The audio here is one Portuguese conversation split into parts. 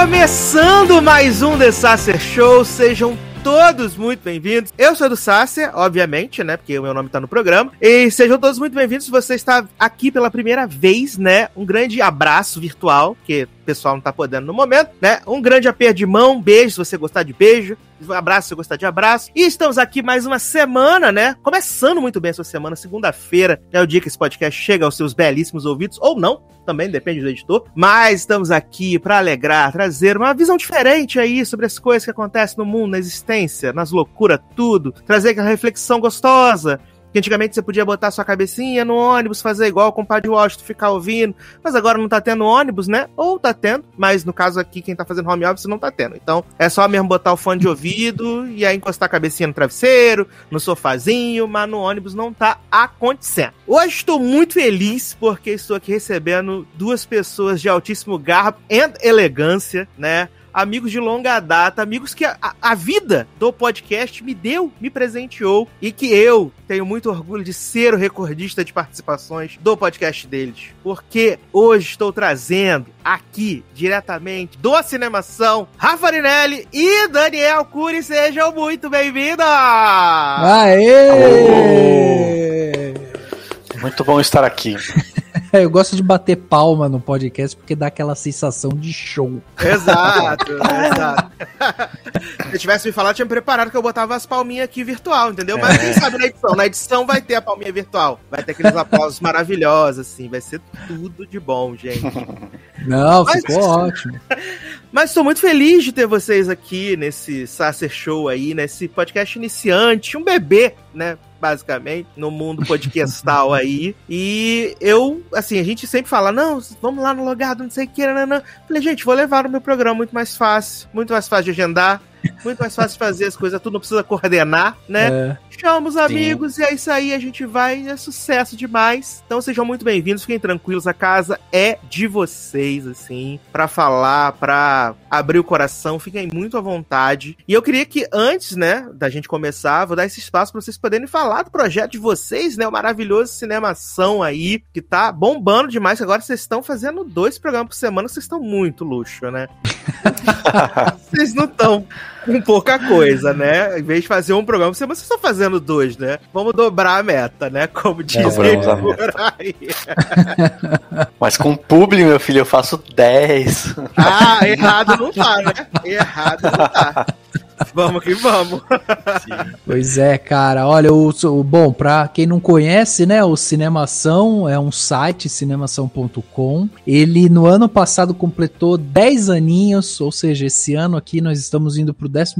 Começando mais um The Sacer Show, sejam todos muito bem-vindos. Eu sou do Sácia, obviamente, né? Porque o meu nome tá no programa. E sejam todos muito bem-vindos se você está aqui pela primeira vez, né? Um grande abraço virtual, que o pessoal não tá podendo no momento, né? Um grande aperto de mão, beijo se você gostar de beijo. Abraço se gostar de abraço. E estamos aqui mais uma semana, né? Começando muito bem essa semana, segunda-feira é o dia que esse podcast chega aos seus belíssimos ouvidos, ou não, também depende do editor. Mas estamos aqui para alegrar, trazer uma visão diferente aí sobre as coisas que acontecem no mundo, na existência, nas loucuras, tudo. Trazer aquela reflexão gostosa que antigamente você podia botar sua cabecinha no ônibus, fazer igual o compadre Washington, ficar ouvindo. Mas agora não tá tendo ônibus, né? Ou tá tendo, mas no caso aqui, quem tá fazendo home office não tá tendo. Então é só mesmo botar o fone de ouvido e aí encostar a cabecinha no travesseiro, no sofazinho, mas no ônibus não tá acontecendo. Hoje estou muito feliz porque estou aqui recebendo duas pessoas de altíssimo garbo e elegância, né? Amigos de longa data, amigos que a, a, vida do podcast me deu, me presenteou e que eu tenho muito orgulho de ser o recordista de participações do podcast deles. Porque hoje estou trazendo aqui, diretamente do Cinemação, Rafa Arinelli e Daniel Cury. Sejam muito bem-vindos! Aê! Muito bom estar aqui. Eu gosto de bater palma no podcast porque dá aquela sensação de show. Exato, exato. Se eu tivesse me falado, tinha me preparado que eu botava as palminhas aqui virtual, entendeu? Mas quem sabe na edição? Na edição vai ter a palminha virtual. Vai ter aqueles aplausos maravilhosos, assim. Vai ser tudo de bom, gente. Não, Mas... ficou ótimo. Mas estou muito feliz de ter vocês aqui nesse Sacer Show aí, nesse podcast iniciante, um bebê, né? Basicamente, no mundo podcastal aí. E eu, assim, a gente sempre fala, não, vamos lá no logado, não sei o que, não, não. Falei, gente, vou levar o meu programa muito mais fácil, muito mais fácil de agendar. Muito mais fácil de fazer as coisas, tu não precisa coordenar, né? É. Chama os amigos Sim. e é isso aí, a gente vai, é sucesso demais. Então sejam muito bem-vindos, fiquem tranquilos, a casa é de vocês, assim, para falar, para abrir o coração, fiquem muito à vontade. E eu queria que antes, né, da gente começar, vou dar esse espaço para vocês poderem falar do projeto de vocês, né, o maravilhoso Cinemação aí, que tá bombando demais, agora vocês estão fazendo dois programas por semana, vocês estão muito luxo, né? vocês não estão com pouca coisa, né? Em vez de fazer um programa, você está fazendo dois, né? Vamos dobrar a meta, né? Como dizem por aí. Mas com publi, meu filho, eu faço 10. Ah, errado não tá, né? Errado não tá. vamos que vamos. pois é, cara. Olha, o, bom, pra quem não conhece, né, o Cinemação é um site, cinemação.com. Ele no ano passado completou 10 aninhos, ou seja, esse ano aqui nós estamos indo pro 11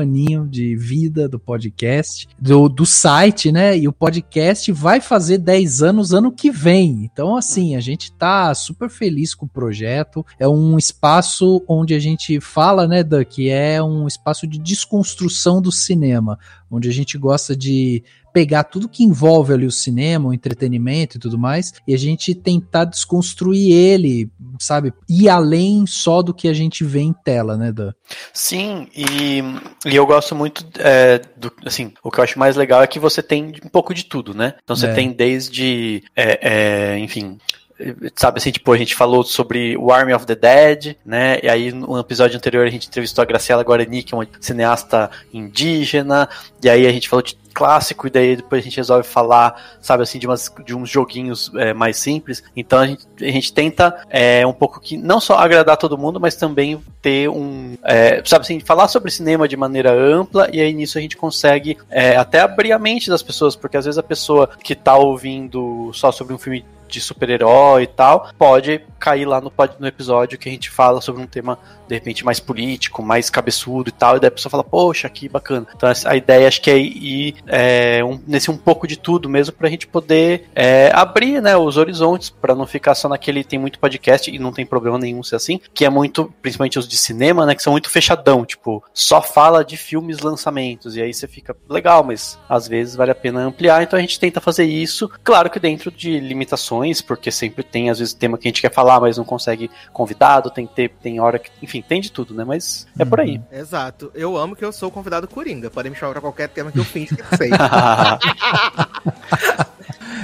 aninho de vida do podcast, do, do site, né? E o podcast vai fazer 10 anos ano que vem. Então, assim, a gente tá super feliz com o projeto. É um espaço onde a gente fala, né, que é um espaço de desconstrução do cinema, onde a gente gosta de pegar tudo que envolve ali o cinema, o entretenimento e tudo mais, e a gente tentar desconstruir ele, sabe? Ir além só do que a gente vê em tela, né, Dan? Sim, e, e eu gosto muito, é, do, assim, o que eu acho mais legal é que você tem um pouco de tudo, né? Então você é. tem desde, é, é enfim, sabe assim, tipo, a gente falou sobre o Army of the Dead, né? E aí no episódio anterior a gente entrevistou a Graciela Guarani, que é uma cineasta indígena, e aí a gente falou de clássico, e daí depois a gente resolve falar, sabe assim, de, umas, de uns joguinhos é, mais simples. Então a gente, a gente tenta é, um pouco que não só agradar todo mundo, mas também ter um. É, sabe assim, falar sobre cinema de maneira ampla, e aí nisso a gente consegue é, até abrir a mente das pessoas, porque às vezes a pessoa que tá ouvindo só sobre um filme de super-herói e tal, pode cair lá no, no episódio que a gente fala sobre um tema, de repente, mais político, mais cabeçudo e tal, e daí a pessoa fala, poxa, que bacana. Então a ideia acho que é ir é, um, nesse um pouco de tudo mesmo pra gente poder é, abrir né, os horizontes, para não ficar só naquele. Tem muito podcast, e não tem problema nenhum ser assim, que é muito, principalmente os de cinema, né, que são muito fechadão, tipo, só fala de filmes lançamentos, e aí você fica legal, mas às vezes vale a pena ampliar, então a gente tenta fazer isso, claro que dentro de limitações porque sempre tem, às vezes, tema que a gente quer falar, mas não consegue convidado, tem ter, tem hora que. Enfim, tem de tudo, né? Mas é por aí. Uhum. Exato. Eu amo que eu sou o convidado Coringa. Podem me chamar pra qualquer tema que eu finge que sei.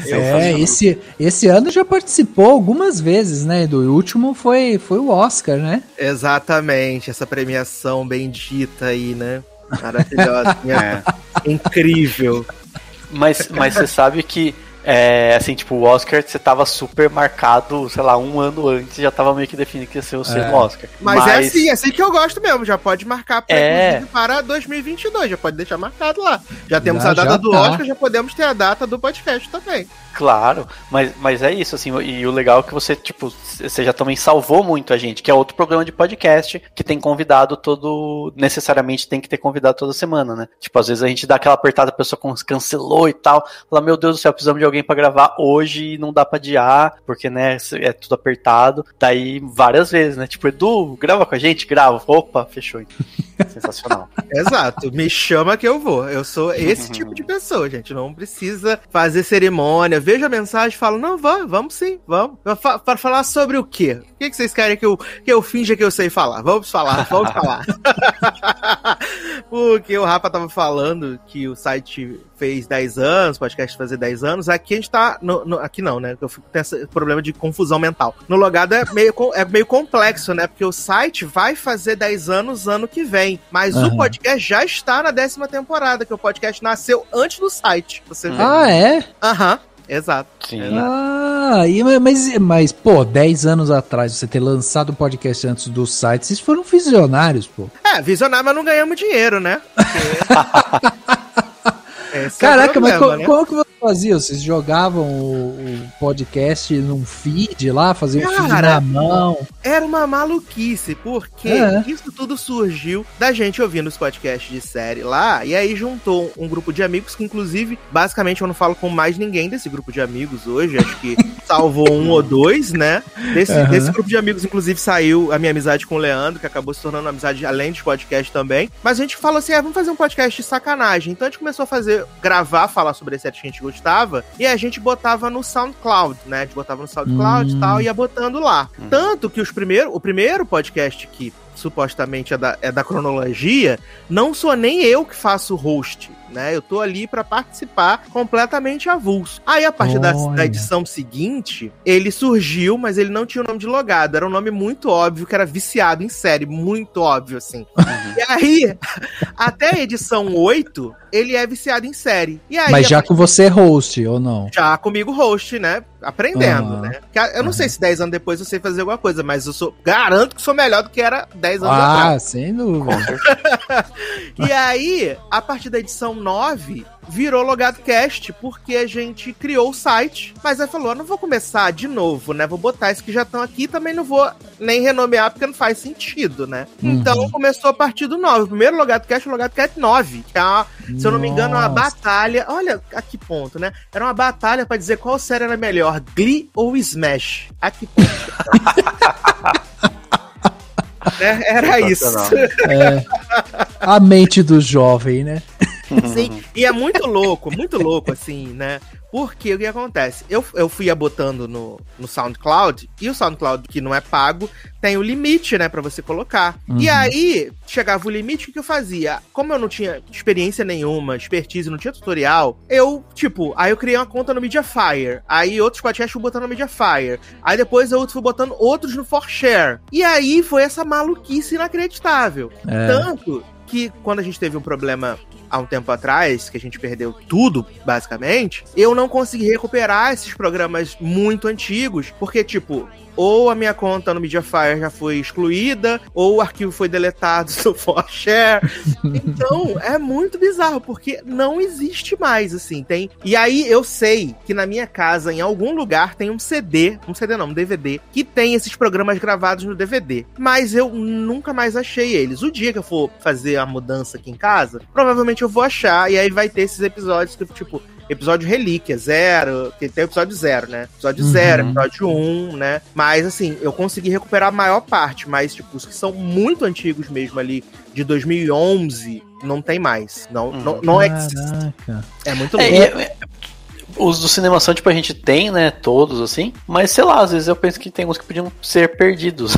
É, esse, esse ano já participou algumas vezes, né, Edu? O último foi, foi o Oscar, né? Exatamente, essa premiação bendita aí, né? Maravilhosa. é. Incrível. Mas, mas você sabe que é, assim, tipo, o Oscar você tava super marcado, sei lá, um ano antes, já tava meio que definido que ia ser o é. Oscar. Mas, Mas, é assim, é assim que eu gosto mesmo, já pode marcar pra, é... para 2022, já pode deixar marcado lá. Já temos já, a data do tá. Oscar, já podemos ter a data do podcast também. Claro, mas, mas é isso, assim, e o legal é que você, tipo, você já também salvou muito a gente, que é outro programa de podcast que tem convidado todo, necessariamente tem que ter convidado toda semana, né? Tipo, às vezes a gente dá aquela apertada, a pessoa cancelou e tal, fala, meu Deus do céu, precisamos de alguém para gravar hoje e não dá pra adiar, porque, né, é tudo apertado. Daí, várias vezes, né? Tipo, Edu, grava com a gente? Grava. Opa, fechou. Sensacional. Exato. Me chama que eu vou. Eu sou esse tipo de pessoa, gente. Não precisa fazer cerimônia. Veja a mensagem e falo, não, vamos, vamos sim, vamos. Para falar sobre o quê? O que, vocês querem que eu, que eu finja que eu sei falar? Vamos falar, vamos falar. Porque o Rafa tava falando que o site fez 10 anos, podcast fazer 10 anos. Aqui a gente tá. No, no, aqui não, né? Eu fico com esse problema de confusão mental. No logado é meio, é meio complexo, né? Porque o site vai fazer 10 anos ano que vem. Mas uhum. o podcast já está na décima temporada, que o podcast nasceu antes do site. Você vê. Ah, é? Aham. Uhum. Exato. Sim. Ah, e, mas, mas, pô, 10 anos atrás você ter lançado o podcast antes do site, vocês foram visionários, pô. É, visionário, mas não ganhamos dinheiro, né? Porque... Caraca, é problema, mas né? como que você fazia? Vocês jogavam o, o, podcast num feed lá, faziam Cara, o feed na mão? Era uma maluquice, porque é. isso tudo surgiu da gente ouvindo os podcasts de série lá, e aí juntou um grupo de amigos que, inclusive, basicamente eu não falo com mais ninguém desse grupo de amigos hoje, acho que salvou um ou dois, né? Desse, uhum. desse grupo de amigos, inclusive, saiu a minha amizade com o Leandro, que acabou se tornando uma amizade além de podcast também. Mas a gente falou assim: ah, vamos fazer um podcast de sacanagem. Então a gente começou a fazer, gravar, falar sobre esse set que a gente gostava, e a gente botava no SoundCloud, né? A gente botava no SoundCloud e hum. tal, e ia botando lá. Hum. Tanto que os primeiro, o primeiro podcast que supostamente é da, é da cronologia, não sou nem eu que faço host né? Eu tô ali para participar completamente avulso. Aí, a partir da, da, edição seguinte, ele surgiu, mas ele não tinha o nome de logado. Era um nome muito óbvio, que era viciado em série. Muito óbvio, assim. Uhum. E aí, até a edição 8, ele é viciado em série. E aí, mas já com você é host, ou não? Já comigo host, né? Aprendendo, uhum. né? Eu não uhum. sei se 10 anos depois eu sei fazer alguma coisa, mas eu sou garanto que sou melhor do que era 10 anos ah, atrás. Ah, sem dúvida. e aí, a partir da edição 9 virou Logado Cast, porque a gente criou o site, mas aí falou: não vou começar de novo, né? Vou botar esses que já estão aqui, também não vou nem renomear, porque não faz sentido, né? Uhum. Então começou a partir do 9. O primeiro Logado Cast é o Logado Cast 9, que é uma, se eu não me engano, é uma batalha. Olha a que ponto, né? Era uma batalha para dizer qual série era melhor, Glee ou Smash. A que ponto. né? Era isso. É, a mente do jovem, né? Sim, e é muito louco, muito louco, assim, né? Porque o que acontece? Eu, eu fui botando no, no SoundCloud, e o SoundCloud, que não é pago, tem o limite, né, para você colocar. Uhum. E aí, chegava o limite, o que eu fazia? Como eu não tinha experiência nenhuma, expertise, não tinha tutorial, eu, tipo, aí eu criei uma conta no Mediafire. Aí outros podcasts fui botando no Mediafire. Aí depois eu fui botando outros no ForShare. E aí foi essa maluquice inacreditável. É. Tanto que quando a gente teve um problema há um tempo atrás, que a gente perdeu tudo, basicamente, eu não consegui recuperar esses programas muito antigos, porque, tipo, ou a minha conta no Mediafire já foi excluída, ou o arquivo foi deletado do ForShare. então, é muito bizarro, porque não existe mais, assim, tem... E aí, eu sei que na minha casa, em algum lugar, tem um CD, um CD não, um DVD, que tem esses programas gravados no DVD. Mas eu nunca mais achei eles. O dia que eu for fazer a mudança aqui em casa, provavelmente eu vou achar, e aí vai ter esses episódios que, tipo, episódio relíquia, zero, que tem episódio zero, né? Episódio uhum. zero, episódio um, né? Mas assim, eu consegui recuperar a maior parte, mas tipo, os que são muito antigos mesmo ali, de 2011, não tem mais. Não, hum. não, não existe. É muito é, louco. É, é, os do Cinemação, tipo, a gente tem, né? Todos, assim. Mas, sei lá, às vezes eu penso que tem uns que podiam ser perdidos.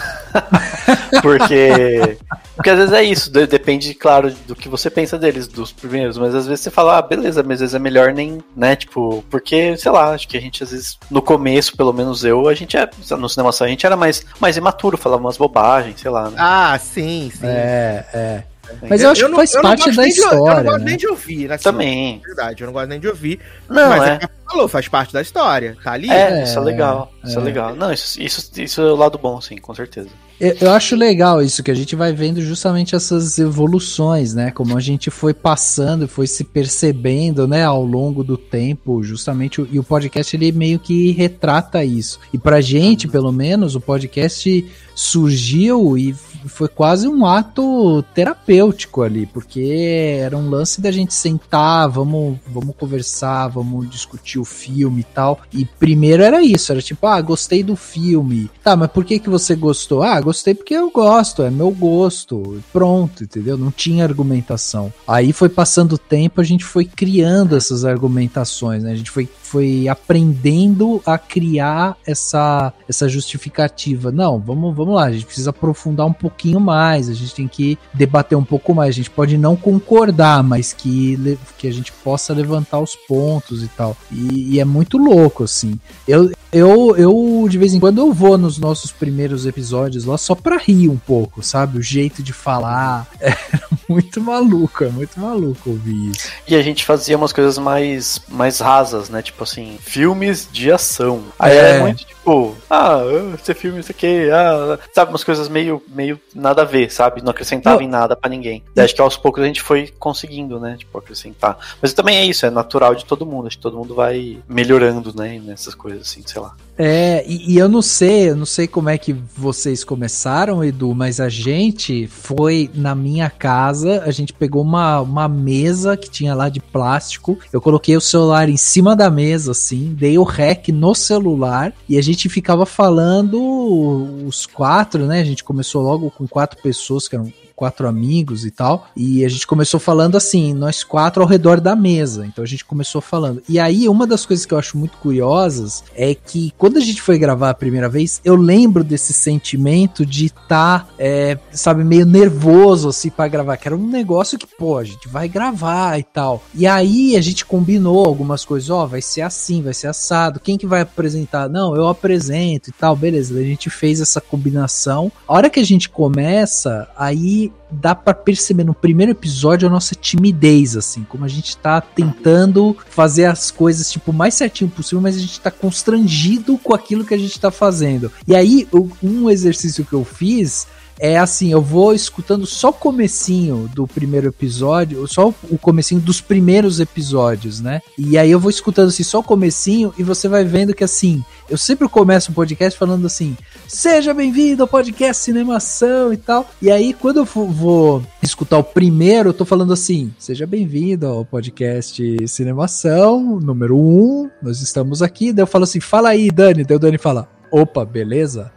Porque Porque às vezes é isso, depende, claro, do que você pensa deles, dos primeiros, mas às vezes você fala, ah, beleza, mas às vezes é melhor nem, né, tipo, porque, sei lá, acho que a gente às vezes, no começo, pelo menos eu, a gente é, no cinema só, a gente era mais, mais imaturo, falava umas bobagens, sei lá, né? Ah, sim, sim. É, é. Mas eu acho eu que faz parte da história. De, eu não gosto né? nem de ouvir, né? Também. Verdade, eu não gosto nem de ouvir. Não, mas é. é falou, faz parte da história. Tá ali. É, isso é legal. É. Isso é legal. Não, isso, isso, isso é o lado bom, sim, com certeza. Eu, eu acho legal isso, que a gente vai vendo justamente essas evoluções, né? Como a gente foi passando, foi se percebendo, né, ao longo do tempo, justamente. E o podcast, ele meio que retrata isso. E pra gente, pelo menos, o podcast surgiu e foi quase um ato terapêutico ali, porque era um lance da gente sentar, vamos, vamos conversar, vamos discutir o filme e tal. E primeiro era isso, era tipo, ah, gostei do filme. Tá, mas por que que você gostou? Ah, gostei porque eu gosto, é meu gosto. Pronto, entendeu? Não tinha argumentação. Aí foi passando o tempo, a gente foi criando essas argumentações, né? A gente foi foi aprendendo a criar essa, essa justificativa. Não, vamos, vamos lá, a gente precisa aprofundar um pouquinho mais, a gente tem que debater um pouco mais. A gente pode não concordar, mas que, que a gente possa levantar os pontos e tal. E, e é muito louco, assim. Eu, eu, eu, de vez em quando, eu vou nos nossos primeiros episódios lá só pra rir um pouco, sabe? O jeito de falar. É muito maluco, é muito maluco ouvir isso. E a gente fazia umas coisas mais, mais rasas, né? Tipo assim, filmes de ação. Aí é, é muito tipo, ah, esse filme, isso aqui, ah, sabe? Umas coisas meio, meio nada a ver, sabe? Não acrescentava Não. em nada para ninguém. Acho que aos poucos a gente foi conseguindo, né? Tipo, acrescentar. Mas também é isso, é natural de todo mundo. Acho que todo mundo vai melhorando, né? Nessas coisas assim, sei lá. É, e, e, eu não sei, eu não sei como é que vocês começaram, Edu, mas a gente foi na minha casa, a gente pegou uma, uma mesa que tinha lá de plástico, eu coloquei o celular em cima da mesa, assim, dei o rec no celular e a gente ficava falando os quatro, né? A gente começou logo com quatro pessoas, que eram quatro amigos e tal. E a gente começou falando assim, nós quatro ao redor da mesa. Então a gente começou falando. E aí, uma das coisas que eu acho muito curiosas é que quando a gente foi gravar a primeira vez, eu lembro desse sentimento de estar, tá, é, sabe, meio nervoso assim para gravar, que era um negócio que, pô, a gente vai gravar e tal. E aí a gente combinou algumas coisas, ó, oh, vai ser assim, vai ser assado. Quem que vai apresentar? Não, eu apresento e tal, beleza. A gente fez essa combinação. A hora que a gente começa, aí dá para perceber no primeiro episódio a nossa timidez, assim, como a gente tá tentando fazer as coisas, tipo, mais certinho possível, mas a gente tá constrangido com aquilo que a gente tá fazendo. E aí, um exercício que eu fiz é assim, eu vou escutando só o comecinho do primeiro episódio, só o comecinho dos primeiros episódios, né? E aí eu vou escutando assim, só o comecinho e você vai vendo que assim, eu sempre começo um podcast falando assim, seja bem-vindo ao podcast Cinemação e tal. E aí quando eu vou escutar o primeiro, eu tô falando assim, seja bem-vindo ao podcast Cinemação, número 1, um, nós estamos aqui. Daí eu falo assim, fala aí, Dani. Daí o Dani fala, opa, beleza?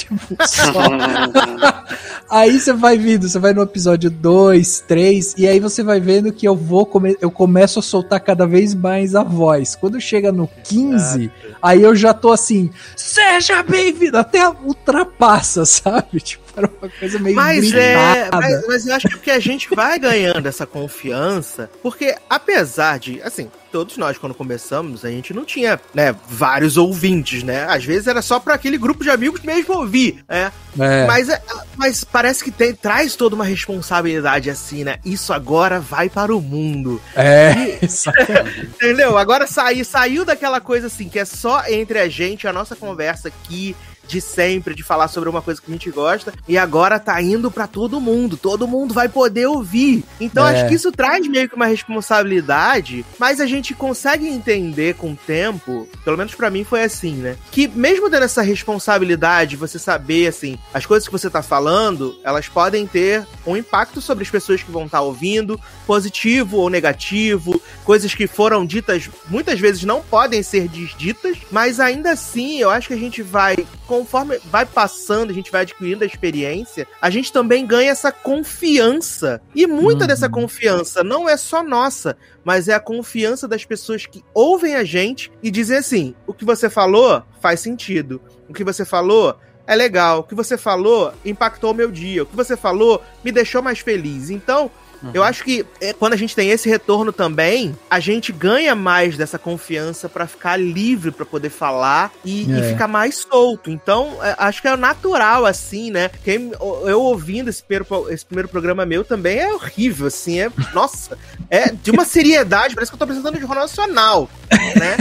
Tipo, só. aí você vai vindo, você vai no episódio 2, 3, e aí você vai vendo que eu vou come eu começo a soltar cada vez mais a voz. Quando chega no 15, ah, aí eu já tô assim, seja bem-vindo, até ultrapassa, sabe? Tipo, era uma coisa meio mas é, mas, mas eu acho que a gente vai ganhando essa confiança, porque apesar de, assim, todos nós, quando começamos, a gente não tinha, né, vários ouvintes, né? Às vezes era só para aquele grupo de amigos mesmo ouvir, né? É. Mas, é, mas parece que tem, traz toda uma responsabilidade assim, né? Isso agora vai para o mundo. É, e, entendeu? Agora sair, saiu daquela coisa assim, que é só entre a gente, a nossa conversa aqui, de sempre, de falar sobre uma coisa que a gente gosta, e agora tá indo para todo mundo, todo mundo vai poder ouvir. Então é. acho que isso traz meio que uma responsabilidade, mas a gente consegue entender com o tempo, pelo menos para mim foi assim, né? Que mesmo dando essa responsabilidade, você saber assim, as coisas que você tá falando, elas podem ter um impacto sobre as pessoas que vão estar tá ouvindo, positivo ou negativo, coisas que foram ditas muitas vezes não podem ser desditas, mas ainda assim eu acho que a gente vai conforme vai passando, a gente vai adquirindo a experiência, a gente também ganha essa confiança. E muita uhum. dessa confiança não é só nossa, mas é a confiança das pessoas que ouvem a gente e dizem assim: o que você falou faz sentido. O que você falou é legal, o que você falou impactou o meu dia, o que você falou me deixou mais feliz. Então, Uhum. Eu acho que é, quando a gente tem esse retorno também, a gente ganha mais dessa confiança para ficar livre para poder falar e, é. e, ficar mais solto. Então, é, acho que é natural, assim, né? Quem, eu ouvindo esse primeiro, esse primeiro programa meu também é horrível, assim. É, nossa, é de uma seriedade, parece que eu tô apresentando de Jornal Nacional, né?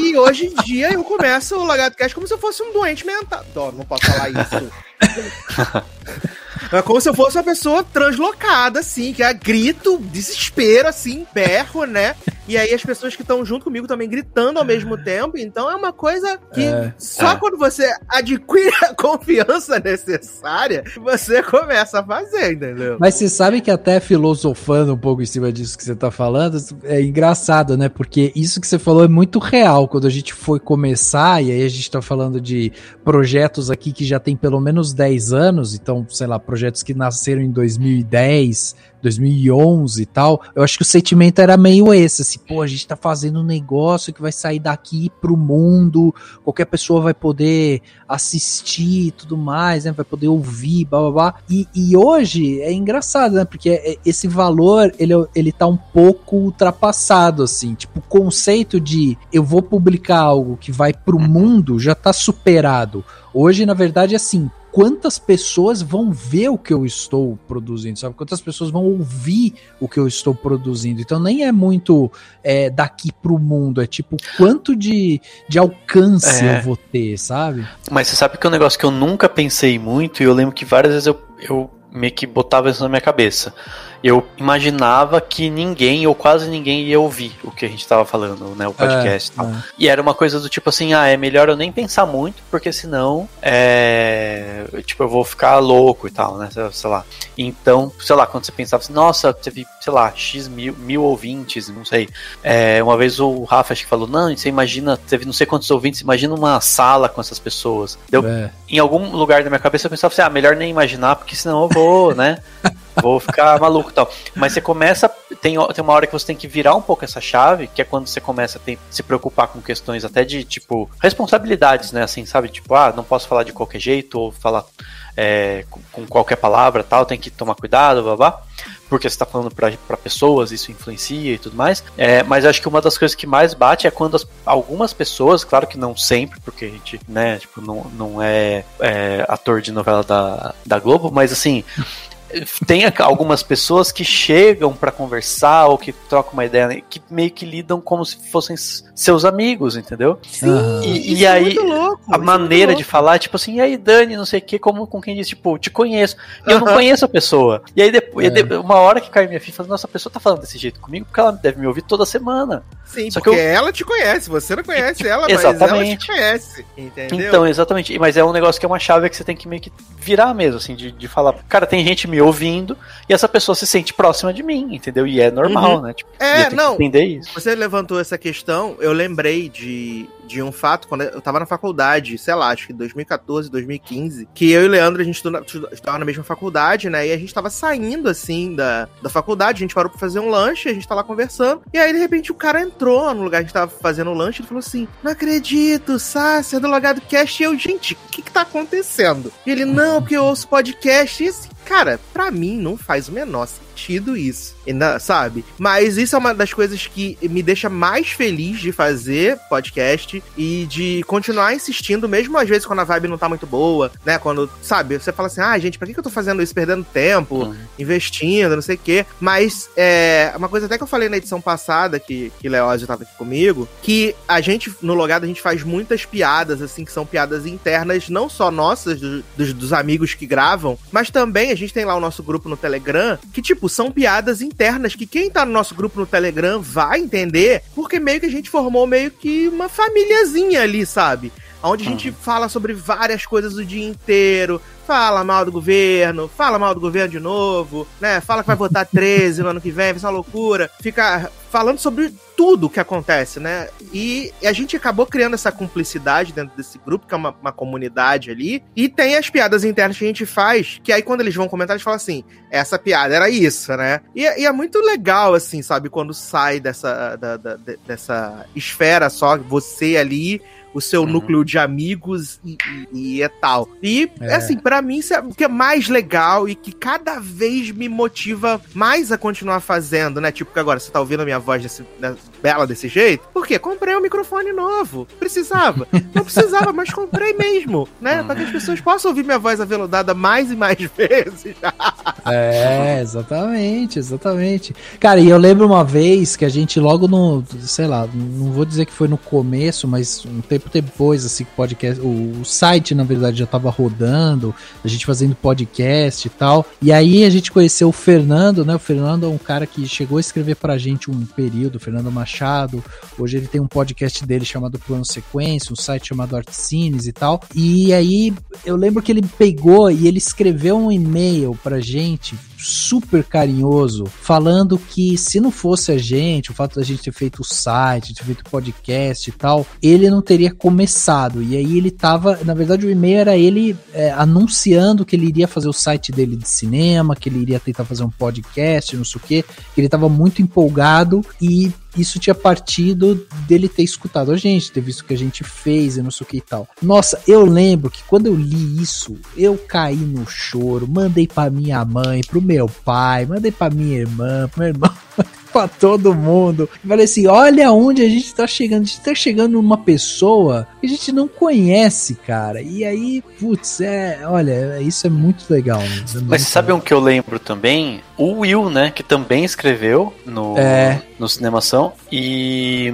E hoje em dia eu começo o Lagarto Cast como se eu fosse um doente mental. Não, não posso falar isso. É como se eu fosse uma pessoa translocada, assim, que é grito, desespero, assim, berro, né? E aí as pessoas que estão junto comigo também gritando ao mesmo tempo. Então é uma coisa que é, só é. quando você adquire a confiança necessária, você começa a fazer, entendeu? Mas você sabe que até filosofando um pouco em cima disso que você tá falando, é engraçado, né? Porque isso que você falou é muito real. Quando a gente foi começar, e aí a gente tá falando de projetos aqui que já tem pelo menos 10 anos, então, sei lá, projetos que nasceram em 2010, 2011 e tal, eu acho que o sentimento era meio esse, assim, pô, a gente tá fazendo um negócio que vai sair daqui pro mundo, qualquer pessoa vai poder assistir e tudo mais, né, vai poder ouvir, blá blá blá. E, e hoje é engraçado, né, porque é, esse valor, ele, ele tá um pouco ultrapassado, assim, tipo, o conceito de eu vou publicar algo que vai pro mundo já tá superado. Hoje, na verdade, assim, quantas pessoas vão ver o que eu estou produzindo, sabe? Quantas pessoas vão ouvir o que eu estou produzindo. Então nem é muito é, daqui pro mundo, é tipo quanto de, de alcance é. eu vou ter, sabe? Mas você sabe que é um negócio que eu nunca pensei muito e eu lembro que várias vezes eu, eu meio que botava isso na minha cabeça eu imaginava que ninguém ou quase ninguém ia ouvir o que a gente estava falando, né, o podcast é, e tal. É. E era uma coisa do tipo assim, ah, é melhor eu nem pensar muito, porque senão, é, tipo, eu vou ficar louco e tal, né, sei lá. Então, sei lá, quando você pensava assim, nossa, teve, sei lá, x mil, mil ouvintes, não sei. É, uma vez o Rafa acho que falou, não, você imagina, teve não sei quantos ouvintes, imagina uma sala com essas pessoas. Eu, é. Em algum lugar da minha cabeça eu pensava assim, ah, melhor nem imaginar, porque senão eu vou, né, vou ficar maluco e tal. Mas você começa, tem, tem uma hora que você tem que virar um pouco essa chave, que é quando você começa a ter, se preocupar com questões até de, tipo, responsabilidades, né? Assim, sabe? Tipo, ah, não posso falar de qualquer jeito, ou falar é, com, com, qualquer palavra tal, tem que tomar cuidado, blá blá. Porque você está falando para pessoas, isso influencia e tudo mais. É, mas acho que uma das coisas que mais bate é quando as, algumas pessoas, claro que não sempre, porque a gente, né, tipo, não, não é, é ator de novela da, da Globo, mas assim, tem algumas pessoas que chegam para conversar ou que trocam uma ideia, né, que meio que lidam como se fossem seus amigos, entendeu? Sim. E, e é aí louco, a é maneira de falar, é tipo assim, e aí Dani, não sei o que, como com quem diz, tipo, te conheço. E eu não conheço a pessoa. E aí depois, é. uma hora que cai minha filha, fala, nossa, a pessoa tá falando desse jeito comigo porque ela deve me ouvir toda semana. Sim, Só porque eu... ela te conhece, você não conhece ela, exatamente. mas ela te conhece, entendeu? Então, exatamente. Mas é um negócio que é uma chave que você tem que meio que virar mesmo, assim, de, de falar, cara, tem gente me ouvindo e essa pessoa se sente próxima de mim, entendeu? E é normal, uhum. né? Tipo, é, não. entender isso. Você levantou essa questão, eu lembrei de, de um fato quando eu tava na faculdade, sei lá, acho que 2014, 2015, que eu e o Leandro a gente estava na mesma faculdade, né? E a gente tava saindo assim da, da faculdade, a gente parou pra fazer um lanche, a gente tá lá conversando, e aí de repente o cara entrou no lugar que a gente tava fazendo o lanche e falou assim: Não acredito, Sácia é do Logado Cast. E eu, gente, o que que tá acontecendo? E ele, não, porque eu ouço podcast. E esse cara, pra mim não faz o menor sentido isso sabe? Mas isso é uma das coisas que me deixa mais feliz de fazer podcast e de continuar insistindo, mesmo às vezes quando a vibe não tá muito boa, né? Quando, sabe, você fala assim, ah, gente, pra que eu tô fazendo isso, perdendo tempo, uhum. investindo, não sei o quê. Mas é uma coisa até que eu falei na edição passada, que, que Leózio tava aqui comigo, que a gente, no Logado, a gente faz muitas piadas, assim, que são piadas internas, não só nossas, do, dos, dos amigos que gravam, mas também a gente tem lá o nosso grupo no Telegram, que, tipo, são piadas internas que quem tá no nosso grupo no Telegram vai entender, porque meio que a gente formou meio que uma famíliazinha ali, sabe? Onde a gente uhum. fala sobre várias coisas o dia inteiro, fala mal do governo, fala mal do governo de novo, né? Fala que vai votar 13 no ano que vem, vai ser uma loucura. Fica falando sobre tudo que acontece, né? E a gente acabou criando essa cumplicidade dentro desse grupo, que é uma, uma comunidade ali. E tem as piadas internas que a gente faz, que aí quando eles vão comentar, eles falam assim: essa piada era isso, né? E, e é muito legal, assim, sabe? Quando sai dessa, da, da, dessa esfera só, você ali o seu uhum. núcleo de amigos e, e, e é tal. E, é. assim, para mim, isso é o que é mais legal e que cada vez me motiva mais a continuar fazendo, né? Tipo, que agora você tá ouvindo a minha voz desse, né, bela desse jeito. Por quê? Comprei um microfone novo. Precisava. Não precisava, mas comprei mesmo, né? Pra que as pessoas possam ouvir minha voz aveludada mais e mais vezes. é, exatamente, exatamente. Cara, e eu lembro uma vez que a gente logo no, sei lá, não vou dizer que foi no começo, mas um tempo depois, assim, podcast, o, o site, na verdade, já estava rodando, a gente fazendo podcast e tal. E aí a gente conheceu o Fernando, né? O Fernando é um cara que chegou a escrever pra gente um período, o Fernando Machado. Hoje ele tem um podcast dele chamado Plano Sequência, um site chamado Artcines e tal. E aí eu lembro que ele pegou e ele escreveu um e-mail pra gente super carinhoso, falando que se não fosse a gente, o fato da gente ter feito o site, ter feito o podcast e tal, ele não teria começado. E aí ele tava, na verdade, o e-mail era ele é, anunciando que ele iria fazer o site dele de cinema, que ele iria tentar fazer um podcast, não sei o quê, que ele tava muito empolgado e isso tinha partido dele ter escutado a gente, ter visto o que a gente fez e não sei o que e tal. Nossa, eu lembro que quando eu li isso, eu caí no choro, mandei para minha mãe, pro meu pai, mandei para minha irmã, pro meu irmão. pra todo mundo. falei assim: olha onde a gente tá chegando. A gente tá chegando numa pessoa que a gente não conhece, cara. E aí, putz, é. Olha, isso é muito legal. É muito Mas sabe um que eu lembro também? O Will, né? Que também escreveu no, é. no Cinemação. E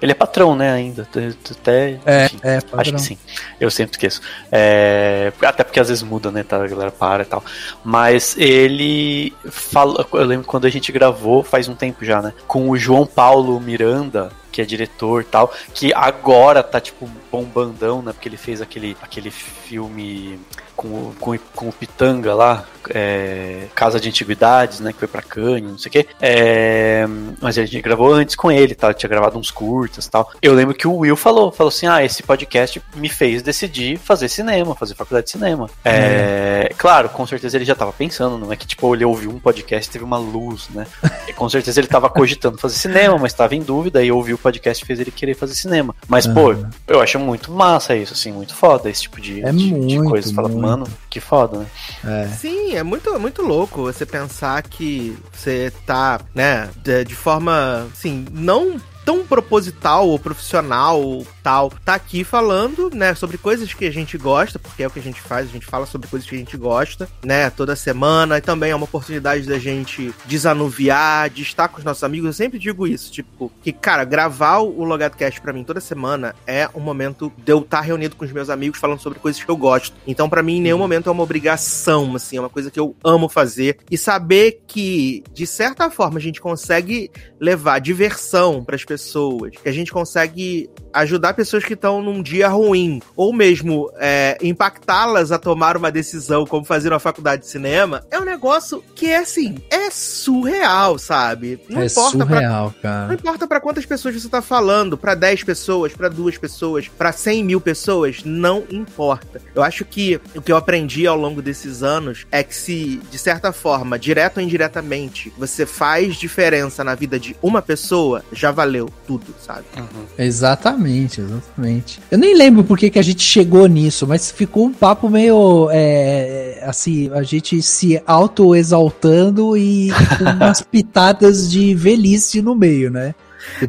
ele é patrão, né, ainda. Até, é, é, padrão. Acho que sim. Eu sempre esqueço. É, até porque às vezes muda, né, tá, a galera para e tal. Mas ele fala. Eu lembro quando a gente gravou, faz um tempo já, né? Com o João Paulo Miranda, que é diretor e tal, que agora tá, tipo, bombandão, né? Porque ele fez aquele, aquele filme com, com, com o Pitanga lá, é, Casa de Antiguidades, né? Que foi pra Cannes, não sei o quê. É, mas a gente gravou antes com ele, tá? tinha gravado uns curtas tal. Eu lembro que o Will falou, falou assim: ah, esse podcast me fez decidir fazer cinema, fazer faculdade de cinema. É, Claro, com certeza ele já tava pensando, não é que tipo, ele ouviu um podcast e teve uma luz, né? E, com certeza ele tava cogitando fazer cinema, mas tava em dúvida e ouviu o podcast e fez ele querer fazer cinema. Mas, uhum. pô, eu acho muito massa isso, assim, muito foda esse tipo de, é de, muito, de coisa. Fala, mano, que foda, né? É. Sim, é muito, muito louco você pensar que você tá, né, de, de forma, assim, não tão proposital ou profissional ou tal, tá aqui falando, né, sobre coisas que a gente gosta, porque é o que a gente faz, a gente fala sobre coisas que a gente gosta, né, toda semana, e também é uma oportunidade da gente desanuviar, de estar com os nossos amigos. Eu sempre digo isso, tipo, que, cara, gravar o Logado Cast pra mim toda semana é um momento de eu estar reunido com os meus amigos falando sobre coisas que eu gosto. Então, para mim, em nenhum momento é uma obrigação, assim, é uma coisa que eu amo fazer. E saber que, de certa forma, a gente consegue levar diversão para as pessoas pessoas, que a gente consegue ajudar pessoas que estão num dia ruim, ou mesmo é, impactá-las a tomar uma decisão, como fazer na faculdade de cinema, é um negócio que é assim, é surreal, sabe? Não é importa surreal, pra, cara. Não importa para quantas pessoas você tá falando, para 10 pessoas, para duas pessoas, para 100 mil pessoas, não importa. Eu acho que o que eu aprendi ao longo desses anos é que se, de certa forma, direto ou indiretamente, você faz diferença na vida de uma pessoa, já valeu tudo, sabe? Uhum. Exatamente, exatamente. Eu nem lembro por que, que a gente chegou nisso, mas ficou um papo meio é, assim, a gente se auto-exaltando e com umas pitadas de velhice no meio, né?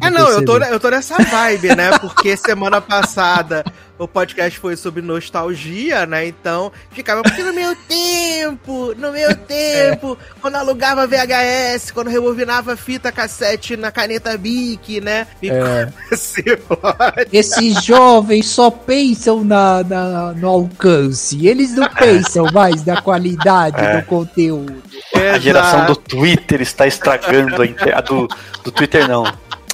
É, não, eu tô, eu tô nessa vibe, né? Porque semana passada o podcast foi sobre nostalgia, né? Então, ficava, porque no meu tempo, no meu tempo, é. quando alugava VHS, quando rebobinava fita cassete na caneta Bic, né? É. Esses jovens só pensam na, na, no alcance, eles não pensam mais na qualidade é. do conteúdo. A geração do Twitter está estragando a, a do, do Twitter não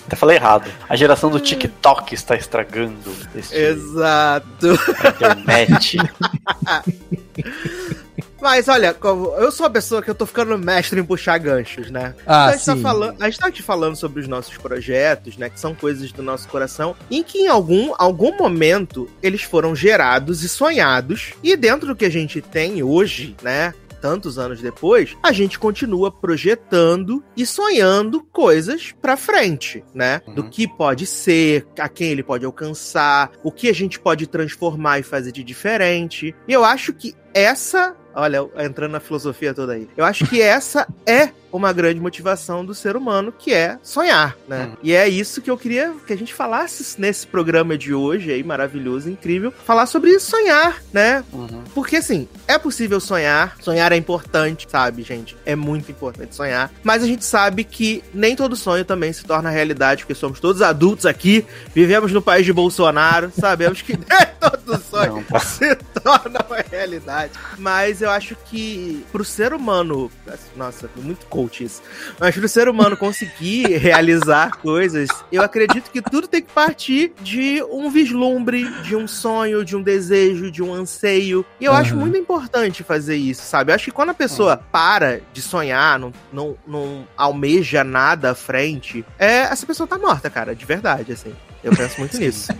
até falei errado. A geração do TikTok está estragando. Este... Exato. A internet. Mas olha, eu sou uma pessoa que eu tô ficando mestre em puxar ganchos, né? Ah, então, a, gente tá sim. Tá falando, a gente tá aqui falando sobre os nossos projetos, né? Que são coisas do nosso coração, em que em algum, algum momento eles foram gerados e sonhados. E dentro do que a gente tem hoje, né? Tantos anos depois, a gente continua projetando e sonhando coisas para frente, né? Uhum. Do que pode ser, a quem ele pode alcançar, o que a gente pode transformar e fazer de diferente. E eu acho que essa Olha, entrando na filosofia toda aí. Eu acho que essa é uma grande motivação do ser humano, que é sonhar, né? Uhum. E é isso que eu queria que a gente falasse nesse programa de hoje aí, maravilhoso, incrível, falar sobre sonhar, né? Uhum. Porque assim, é possível sonhar, sonhar é importante, sabe, gente? É muito importante sonhar, mas a gente sabe que nem todo sonho também se torna realidade, porque somos todos adultos aqui, vivemos no país de Bolsonaro, sabemos que nem todo sonho Não, se torna uma realidade. Mas eu acho que pro ser humano, nossa, muito coach isso, mas pro ser humano conseguir realizar coisas, eu acredito que tudo tem que partir de um vislumbre, de um sonho, de um desejo, de um anseio. E eu uhum. acho muito importante fazer isso, sabe? Eu acho que quando a pessoa para de sonhar, não, não, não almeja nada à frente, é, essa pessoa tá morta, cara, de verdade, assim. Eu penso muito nisso.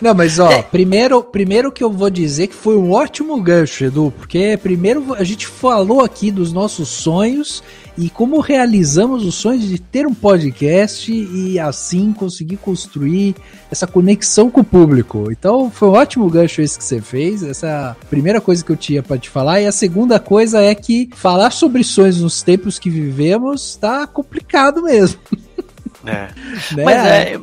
Não, mas ó, primeiro, primeiro que eu vou dizer que foi um ótimo gancho, Edu, porque primeiro a gente falou aqui dos nossos sonhos e como realizamos os sonhos de ter um podcast e assim conseguir construir essa conexão com o público. Então foi um ótimo gancho esse que você fez, essa é a primeira coisa que eu tinha para te falar. E a segunda coisa é que falar sobre sonhos nos tempos que vivemos tá complicado mesmo. É. né? Mas é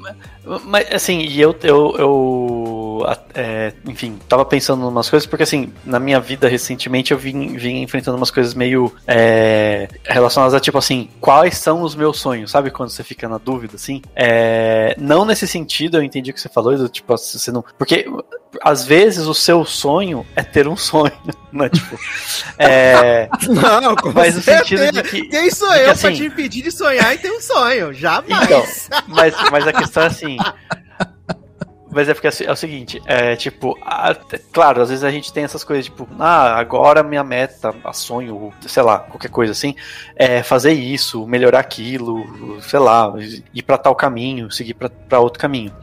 mas, assim, e eu, eu, eu é, enfim, tava pensando em umas coisas, porque, assim, na minha vida recentemente eu vim, vim enfrentando umas coisas meio é, relacionadas a, tipo assim, quais são os meus sonhos, sabe? Quando você fica na dúvida, assim. É, não nesse sentido, eu entendi o que você falou, do, tipo, você não. Porque às vezes o seu sonho é ter um sonho, né? Tipo, é, não, mas no sentido de que. Quem sou eu que, assim, pra te impedir de sonhar e ter um sonho? Jamais. Então, mas, mas a questão é assim. Mas é porque é, é o seguinte, é tipo, a, claro, às vezes a gente tem essas coisas, tipo, ah, agora minha meta, a sonho, sei lá, qualquer coisa assim, é fazer isso, melhorar aquilo, sei lá, ir para tal caminho, seguir para outro caminho.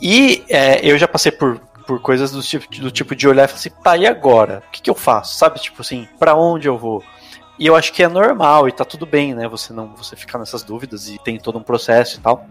E é, eu já passei por por coisas do tipo, do tipo de olhar e falar assim, tá, e agora? O que, que eu faço? Sabe, tipo assim, para onde eu vou? E eu acho que é normal e tá tudo bem, né? Você não você ficar nessas dúvidas e tem todo um processo e tal.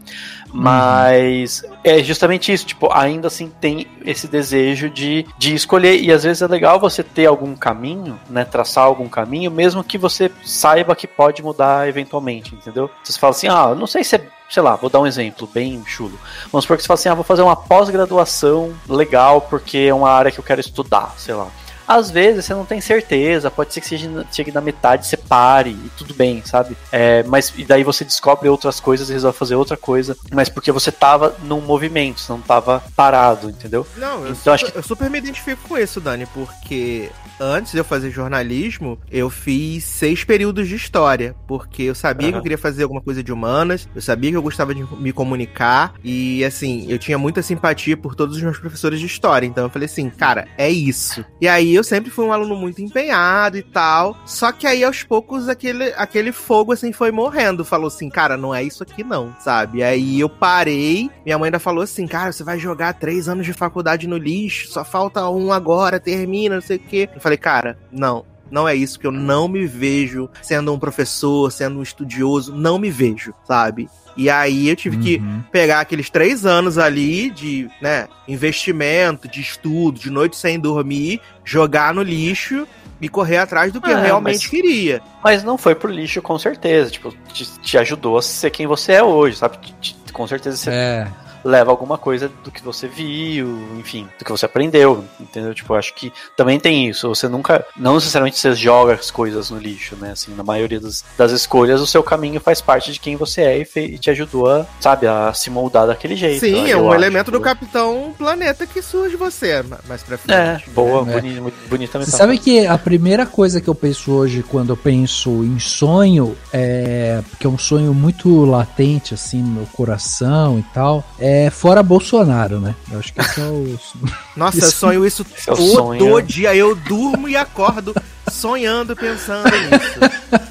Mas uhum. é justamente isso, tipo, ainda assim tem esse desejo de, de escolher. E às vezes é legal você ter algum caminho, né? Traçar algum caminho, mesmo que você saiba que pode mudar eventualmente, entendeu? Você fala assim, ah, não sei se é sei lá, vou dar um exemplo bem chulo. Vamos supor que você fala assim, ah, vou fazer uma pós-graduação legal porque é uma área que eu quero estudar, sei lá. Às vezes você não tem certeza, pode ser que seja, chegue na metade, você pare e tudo bem, sabe? É, mas e daí você descobre outras coisas e resolve fazer outra coisa, mas porque você tava num movimento, você não tava parado, entendeu? Não, eu, então, super, acho que... eu super me identifico com isso, Dani, porque antes de eu fazer jornalismo, eu fiz seis períodos de história, porque eu sabia uhum. que eu queria fazer alguma coisa de humanas, eu sabia que eu gostava de me comunicar, e assim, eu tinha muita simpatia por todos os meus professores de história, então eu falei assim, cara, é isso. E aí eu sempre fui um aluno muito empenhado e tal, só que aí aos poucos aquele, aquele fogo assim foi morrendo, falou assim, cara, não é isso aqui não, sabe? Aí eu parei, minha mãe ainda falou assim, cara, você vai jogar três anos de faculdade no lixo, só falta um agora, termina, não sei o quê. Eu falei, cara, não, não é isso, que eu não me vejo sendo um professor, sendo um estudioso, não me vejo, sabe? E aí eu tive uhum. que pegar aqueles três anos ali de, né, investimento, de estudo, de noite sem dormir, jogar no lixo e correr atrás do que é, eu realmente mas, queria. Mas não foi pro lixo com certeza, tipo, te, te ajudou a ser quem você é hoje, sabe? Te, com certeza você é leva alguma coisa do que você viu, enfim, do que você aprendeu, entendeu? Tipo, acho que também tem isso. Você nunca, não necessariamente você joga as coisas no lixo, né? Assim, na maioria das, das escolhas, o seu caminho faz parte de quem você é e, e te ajudou a, sabe, a se moldar daquele jeito. Sim, né? é um acho, elemento do Capitão Planeta que surge você mais pra frente. É, boa, é. bonita, bonita Você sabe que a primeira coisa que eu penso hoje quando eu penso em sonho, é, que é um sonho muito latente, assim, no meu coração e tal, é É fora Bolsonaro, né? Eu acho que esse é o. Nossa, eu sonho isso é todo sonho. dia. Eu durmo e acordo sonhando, pensando nisso.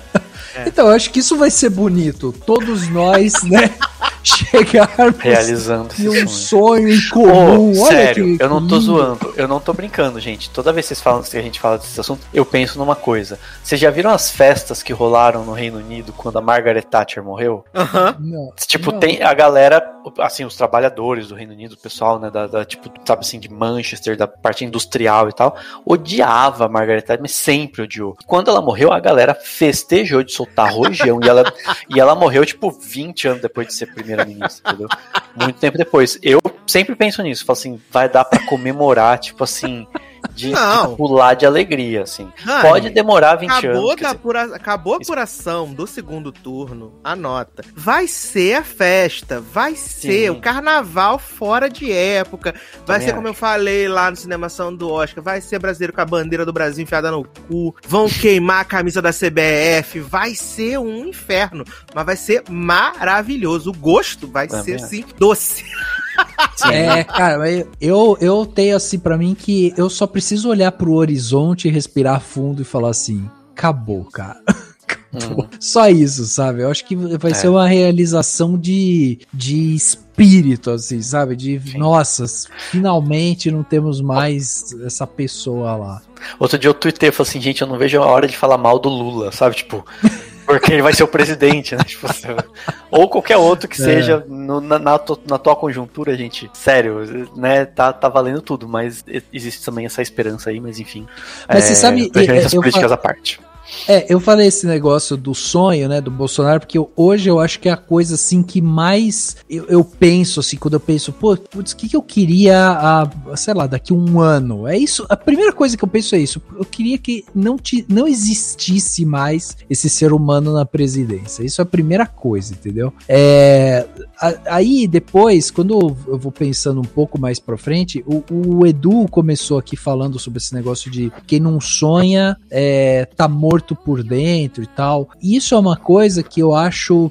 Então, eu acho que isso vai ser bonito. Todos nós, né? chegarmos realizando em um sonho. em comum. Olha sério, que eu não tô lindo. zoando, eu não tô brincando, gente. Toda vez que vocês falam que a gente fala desse assunto, eu penso numa coisa. Vocês já viram as festas que rolaram no Reino Unido quando a Margaret Thatcher morreu? Aham. Não. Tipo, Não. tem a galera, assim, os trabalhadores do Reino Unido, o pessoal, né, da, da, tipo, sabe assim, de Manchester, da parte industrial e tal, odiava a Margaret Thatcher, mas sempre odiou. Quando ela morreu, a galera festejou de soltar rojão e ela, e ela morreu, tipo, 20 anos depois de ser primeira-ministra, entendeu? Muito tempo depois. Eu sempre penso nisso, falo assim, vai dar pra comemorar, tipo assim, de, pular de alegria, assim. Rani, Pode demorar 20 Acabou, anos. da apura... Acabou a apuração do segundo turno. Anota. Vai ser a festa. Vai ser Sim. o carnaval fora de época. Vai Também ser, como eu falei lá no Cinemação do Oscar. Vai ser brasileiro com a bandeira do Brasil enfiada no cu. Vão queimar a camisa da CBF. Vai ser um inferno. Mas vai ser maravilhoso. O gosto vai Também ser, acho. assim, doce. É, cara, eu, eu tenho assim pra mim que eu só preciso olhar pro horizonte, respirar fundo e falar assim: acabou, cara. Acabou. Só isso, sabe? Eu acho que vai É. ser uma realização de, de espírito, assim, sabe? De Sim. nossa, finalmente não temos mais essa pessoa lá. Outro dia eu tuitei, eu falei assim, gente, eu não vejo a hora de falar mal do Lula, sabe? Tipo, porque ele vai ser o presidente, né? Tipo, ou qualquer outro que É. seja no- na, na, na atual conjuntura, gente. Sério, né? Tá, tá valendo tudo, mas existe também essa esperança aí, mas enfim. Mas você sabe, é, eu políticas fa- à parte. É, eu falei esse negócio do sonho, né, do Bolsonaro, porque eu- hoje eu acho que é a coisa, assim, que mais eu, eu penso, assim, quando eu penso, pô, putz, o que, que eu queria, a, sei lá, daqui um ano? É isso, a primeira coisa que eu penso é isso, eu queria que não, ti, não existisse mais esse ser humano na presidência, isso é a primeira coisa, entendeu? É, a- aí, depois, quando eu vou pensando um pouco mais pra frente, o, o Edu começou aqui falando sobre esse negócio de quem não sonha é, tá morto por dentro e tal. Isso é uma coisa que eu acho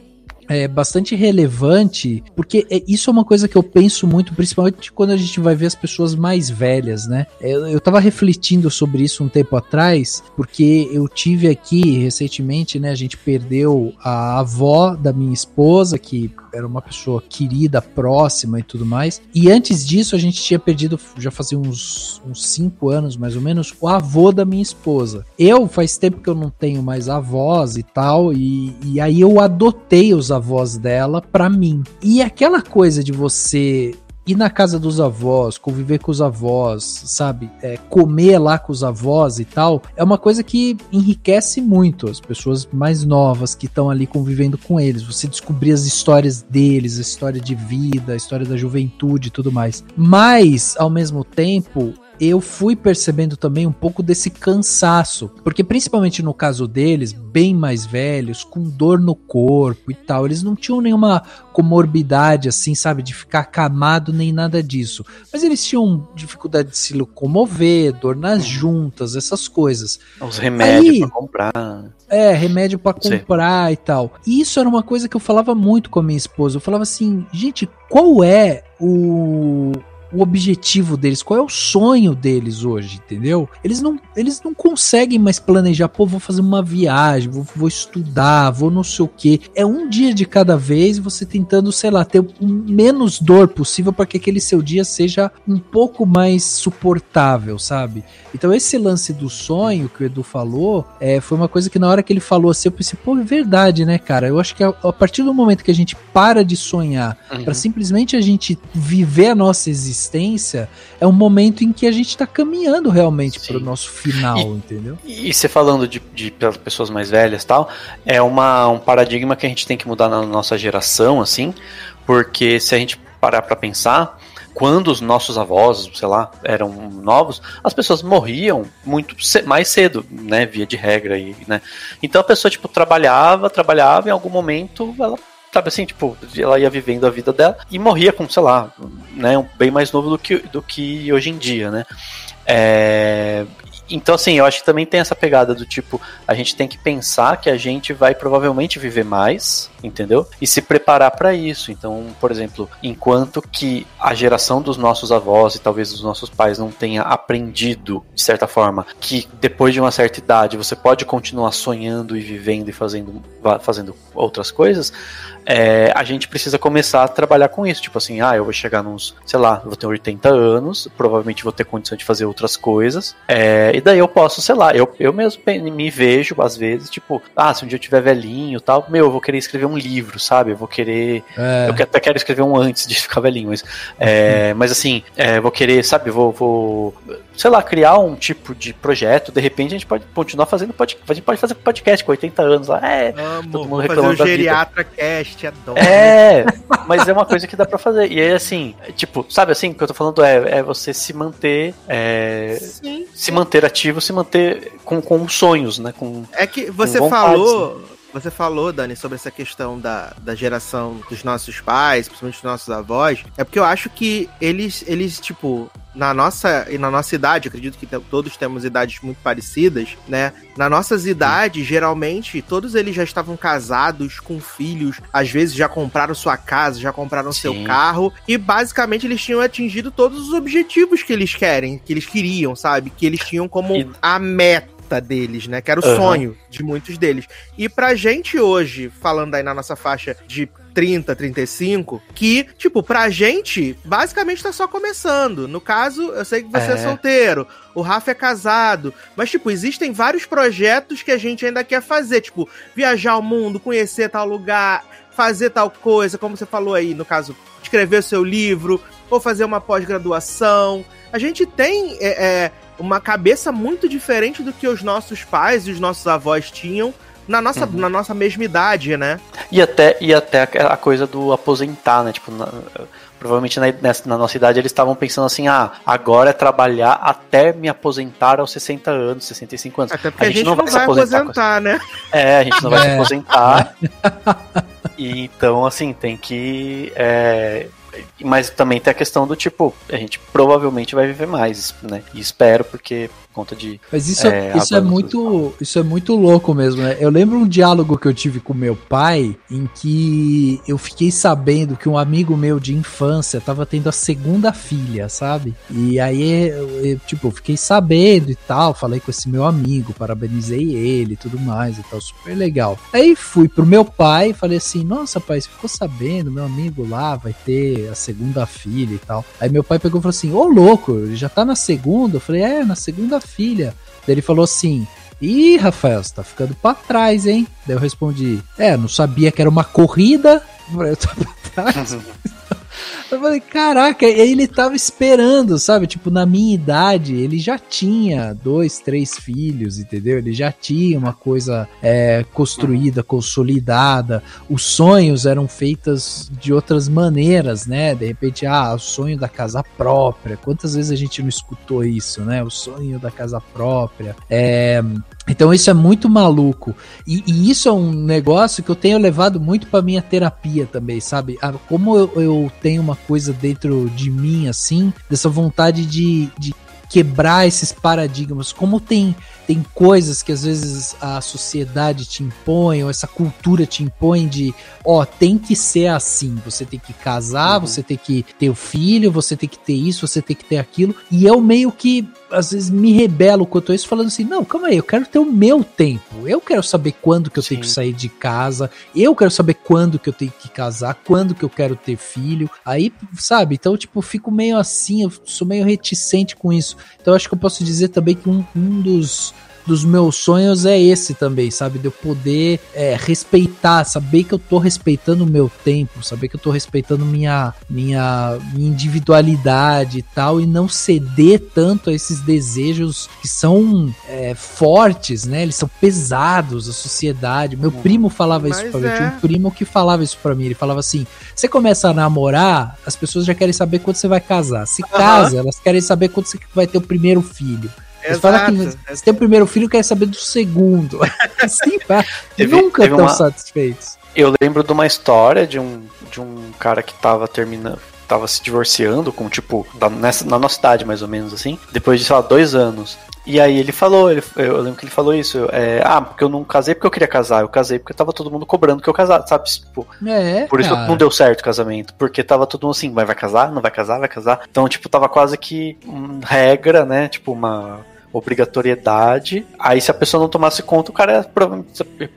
é bastante relevante, porque é- isso é uma coisa que eu penso muito, principalmente quando a gente vai ver as pessoas mais velhas, né? Eu, eu tava refletindo sobre isso um tempo atrás, porque eu tive aqui recentemente, né? A gente perdeu a avó da minha esposa, que era uma pessoa querida, próxima e tudo mais. E antes disso, a gente tinha perdido, já fazia uns, uns cinco anos mais ou menos, o avô da minha esposa. Eu, faz tempo que eu não tenho mais avós e tal, e, e aí eu adotei os avós dela pra mim. E aquela coisa de você ir na casa dos avós, conviver com os avós, sabe? É, comer lá com os avós e tal, é uma coisa que enriquece muito as pessoas mais novas que estão ali convivendo com eles. Você descobrir as histórias deles, a história de vida, a história da juventude e tudo mais. Mas, ao mesmo tempo, eu fui percebendo também um pouco desse cansaço, porque principalmente no caso deles, bem mais velhos, com dor no corpo e tal, eles não tinham nenhuma comorbidade assim, sabe, de ficar acamado nem nada disso, mas eles tinham dificuldade de se locomover, dor nas juntas, essas coisas. Os remédios Aí- pra comprar. É, remédio pra Sim. comprar e tal. E isso era uma coisa que eu falava muito com a minha esposa. Eu falava assim, gente, qual é o, o objetivo deles? Qual é o sonho deles hoje, entendeu? Eles não, eles não conseguem mais planejar, pô, vou fazer uma viagem, vou, vou estudar, vou não sei o quê. É um dia de cada vez, você tentando, sei lá, ter o menos dor possível para que aquele seu dia seja um pouco mais suportável, sabe? Então esse lance do sonho que o Edu falou, é, foi uma coisa que na hora que ele falou assim, eu pensei, pô, é verdade, né, cara? Eu acho que a, a partir do momento que a gente para de sonhar Uhum. para simplesmente a gente viver a nossa existência, é um momento em que a gente tá caminhando realmente Sim. pro nosso final, entendeu? E você falando de, de pessoas mais velhas e tal, é uma, um paradigma que a gente tem que mudar na nossa geração, assim, porque se a gente parar pra pensar, quando os nossos avós, sei lá, eram novos, as pessoas morriam muito mais cedo, né, via de regra aí, né. Então a pessoa, tipo, trabalhava, trabalhava, em algum momento ela sabe assim, tipo, ela ia vivendo a vida dela e morria com, sei lá, né, bem mais novo do que, do que hoje em dia, né. É, então, assim, eu acho que também tem essa pegada do tipo, a gente tem que pensar que a gente vai provavelmente viver mais, entendeu? E se preparar para isso. Então, por exemplo, enquanto que a geração dos nossos avós e talvez dos nossos pais não tenha aprendido, de certa forma, que depois de uma certa idade você pode continuar sonhando e vivendo e fazendo, fazendo outras coisas, é, a gente precisa começar a trabalhar com isso. Tipo assim, ah, eu vou chegar nos, sei lá, vou ter 80 anos, provavelmente vou ter condição de fazer outras coisas. É, e daí eu posso, sei lá, eu, eu mesmo me vejo, às vezes, tipo, ah, se um dia eu tiver velhinho tal, meu, eu vou querer escrever um livro, sabe? Eu vou querer. É. Eu até quero escrever um antes de ficar velhinho, mas. É, mas assim, é, vou querer, sabe, vou, vou sei lá, criar um tipo de projeto, de repente a gente pode continuar fazendo podcast. A gente pode fazer podcast com 80 anos lá. É, Amo, todo mundo reclamando fazer o geriatra cast, adoro. É, mas é uma coisa que dá pra fazer. E é assim, tipo, sabe assim, o que eu tô falando é, é você se manter. É, se manter ativo, se manter com, com sonhos, né? Com, é que você falou. Né? Você falou, Dani, sobre essa questão da, da geração dos nossos pais, principalmente dos nossos avós. É porque eu acho que eles, eles tipo, na nossa e na nossa idade, acredito que todos temos idades muito parecidas, né? Na nossas idades, geralmente, todos eles já estavam casados, com filhos, às vezes já compraram sua casa, já compraram Sim. seu carro, e basicamente eles tinham atingido todos os objetivos que eles querem, que eles queriam, sabe? Que eles tinham como e... a meta meta deles, né? Que era o uhum. sonho de muitos deles. E pra gente hoje, falando aí na nossa faixa de 30, 35, que, tipo, pra gente, basicamente tá só começando. No caso, eu sei que você é, é solteiro, o Rafa é casado, mas, tipo, existem vários projetos que a gente ainda quer fazer, tipo, viajar o mundo, conhecer tal lugar, fazer tal coisa, como você falou aí, no caso, escrever o seu livro, ou fazer uma pós-graduação. A gente tem é, é, uma cabeça muito diferente do que os nossos pais e os nossos avós tinham na nossa, uhum. na nossa mesma idade, né? E até, e até a coisa do aposentar, né? Tipo, na, provavelmente na, na, nossa idade eles estavam pensando assim: ah, agora é trabalhar até me aposentar aos 60 anos, 65 anos. Até porque a gente, a gente não, vai, vai se aposentar, aposentar né? É, a gente não vai é. se aposentar. e, então, assim, tem que. É, mas também tem a questão do tipo, a gente provavelmente vai viver mais, né? E espero, porque conta de. Mas isso é, isso é muito isso é muito louco mesmo, né? Eu lembro um diálogo que eu tive com meu pai em que eu fiquei sabendo que um amigo meu de infância tava tendo a segunda filha, sabe? E aí eu, eu tipo, fiquei sabendo e tal, falei com esse meu amigo, parabenizei ele e tudo mais e tal, super legal. Aí fui pro meu pai e falei assim: "Nossa, pai, você ficou sabendo, meu amigo lá vai ter a segunda filha e tal". Aí meu pai pegou e falou assim: "Ô louco, ele já tá na segunda?". Eu falei: "É, na segunda filha. Daí ele falou assim: Ih, Rafael, você tá ficando pra trás, hein? Daí eu respondi: É, não sabia que era uma corrida. Eu tô pra trás. Eu falei, caraca, ele tava esperando, sabe? Tipo, na minha idade, ele já tinha dois, três filhos, entendeu? Ele já tinha uma coisa é, construída, consolidada. Os sonhos eram feitos de outras maneiras, né? De repente, ah, o sonho da casa própria. Quantas vezes a gente não escutou isso, né? O sonho da casa própria. É, então isso é muito maluco. E, e, isso é um negócio que eu tenho levado muito para minha terapia também, sabe? Como eu, eu, tenho uma coisa dentro de mim, assim, dessa vontade de, de quebrar esses paradigmas. Como tem tem coisas que às vezes a sociedade te impõe, ou essa cultura te impõe de, ó, tem que ser assim, você tem que casar, uhum. você tem que ter o filho, você tem que ter isso, você tem que ter aquilo. E eu meio que às vezes me rebelo quanto a isso, falando assim: não, calma aí, eu quero ter o meu tempo. Eu quero saber quando que eu Sim. tenho que sair de casa, eu quero saber quando que eu tenho que casar, quando que eu quero ter filho. Aí, sabe? Então, tipo, fico meio assim, eu sou meio reticente com isso. Então, acho que eu posso dizer também que um, um dos dos meus sonhos é esse também, sabe? De eu poder é, respeitar, saber que eu tô respeitando o meu tempo, saber que eu tô respeitando minha, minha, minha individualidade e tal, e não ceder tanto a esses desejos que são é, fortes, né? Eles são pesados, a sociedade. Meu primo falava isso pra mim, tinha um é. primo que falava isso pra mim, ele falava assim, você começa a namorar, as pessoas já querem saber quando você vai casar. Se uhum. casa, elas querem saber quando você vai ter o primeiro filho. Exato, fala que você tem o primeiro filho quer saber do segundo. assim, pá, teve, nunca estão uma... satisfeitos. Eu lembro de uma história de um, de um cara que tava terminando, tava se divorciando com, tipo, da, nessa, na nossa idade, mais ou menos, assim. Depois de, sei lá, dois anos. E aí ele falou, ele, eu lembro que ele falou isso, é, ah, porque eu não casei porque eu queria casar, eu casei porque tava todo mundo cobrando que eu casasse, sabe? Tipo, é, por isso cara. não deu certo o casamento, porque tava todo mundo assim, vai, vai casar, não vai casar, vai casar. Então, tipo, tava quase que hum, regra, né? Tipo, uma obrigatoriedade. Aí, se a pessoa não tomasse conta, o cara era,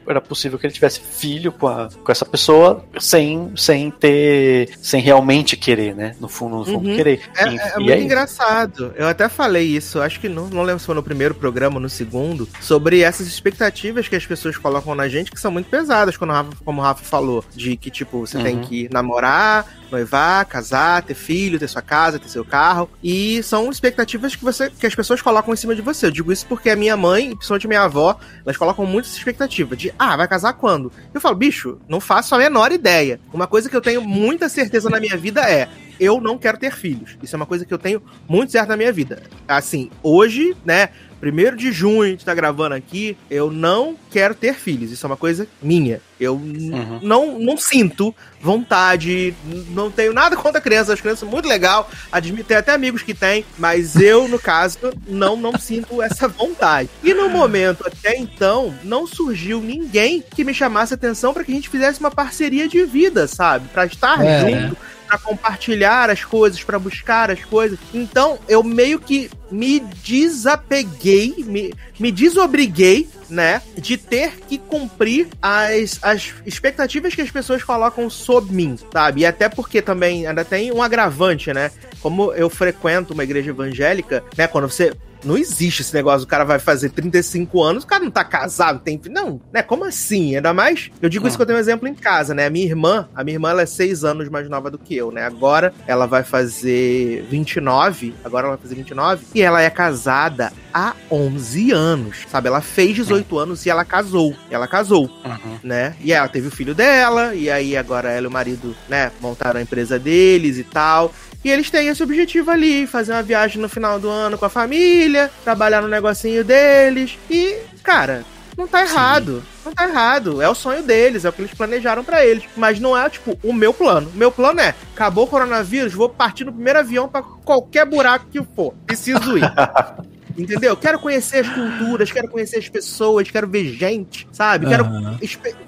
era possível que ele tivesse filho com, a, com essa pessoa sem, sem ter. sem realmente querer, né? No fundo, no fundo, uhum. querer. É, e, é, é muito aí... engraçado. Eu até falei isso, acho que não, não lembro se foi no primeiro programa ou no segundo, sobre essas expectativas que as pessoas colocam na gente que são muito pesadas, quando o Rafa, como o Rafa falou, de que, tipo, você uhum. tem que namorar, noivar, casar, ter filho, ter sua casa, ter seu carro. E são expectativas que você que as pessoas colocam em cima de você. Eu digo isso porque a minha mãe, principalmente minha avó, elas colocam muito essa expectativa de, ah, vai casar quando? Eu falo, bicho, não faço a menor ideia. Uma coisa que eu tenho muita certeza na minha vida é, eu não quero ter filhos. Isso é uma coisa que eu tenho muito certo na minha vida. Assim, hoje, né, primeiro de junho, a gente tá gravando aqui, eu não quero ter filhos. Isso é uma coisa minha. Eu uhum. não, não sinto vontade, não tenho nada contra crianças, as crianças são muito legal, admito, tem até amigos que têm, mas eu, no caso, não, não sinto essa vontade. E no momento, até então, não surgiu ninguém que me chamasse atenção para que a gente fizesse uma parceria de vida, sabe? Para estar é. junto para compartilhar as coisas, para buscar as coisas. Então, eu meio que me desapeguei, me, me desobriguei, né, de ter que cumprir as, as expectativas que as pessoas colocam sobre mim, sabe? E até porque também ainda tem um agravante, né? Como eu frequento uma igreja evangélica, né, quando você não existe esse negócio, o cara vai fazer 35 anos, o cara não tá casado, tem. Não, né? Como assim? Ainda mais. Eu digo isso que eu tenho um exemplo em casa, né? A minha irmã, a minha irmã, ela é 6 anos mais nova do que eu, né? Agora ela vai fazer 29, agora ela vai fazer 29, e ela é casada há 11 anos, sabe? Ela fez 18 uhum. anos e ela casou. Ela casou, uhum. né? E ela teve o filho dela, e aí agora ela e o marido, né, montaram a empresa deles e tal. E eles têm esse objetivo ali, fazer uma viagem no final do ano com a família, trabalhar no negocinho deles. E, cara, não tá errado. Sim. Não tá errado. É o sonho deles, é o que eles planejaram para eles. Mas não é, tipo, o meu plano. O meu plano é: acabou o coronavírus, vou partir no primeiro avião para qualquer buraco que for. Preciso ir. Entendeu? Quero conhecer as culturas, quero conhecer as pessoas, quero ver gente, sabe? Quero uhum.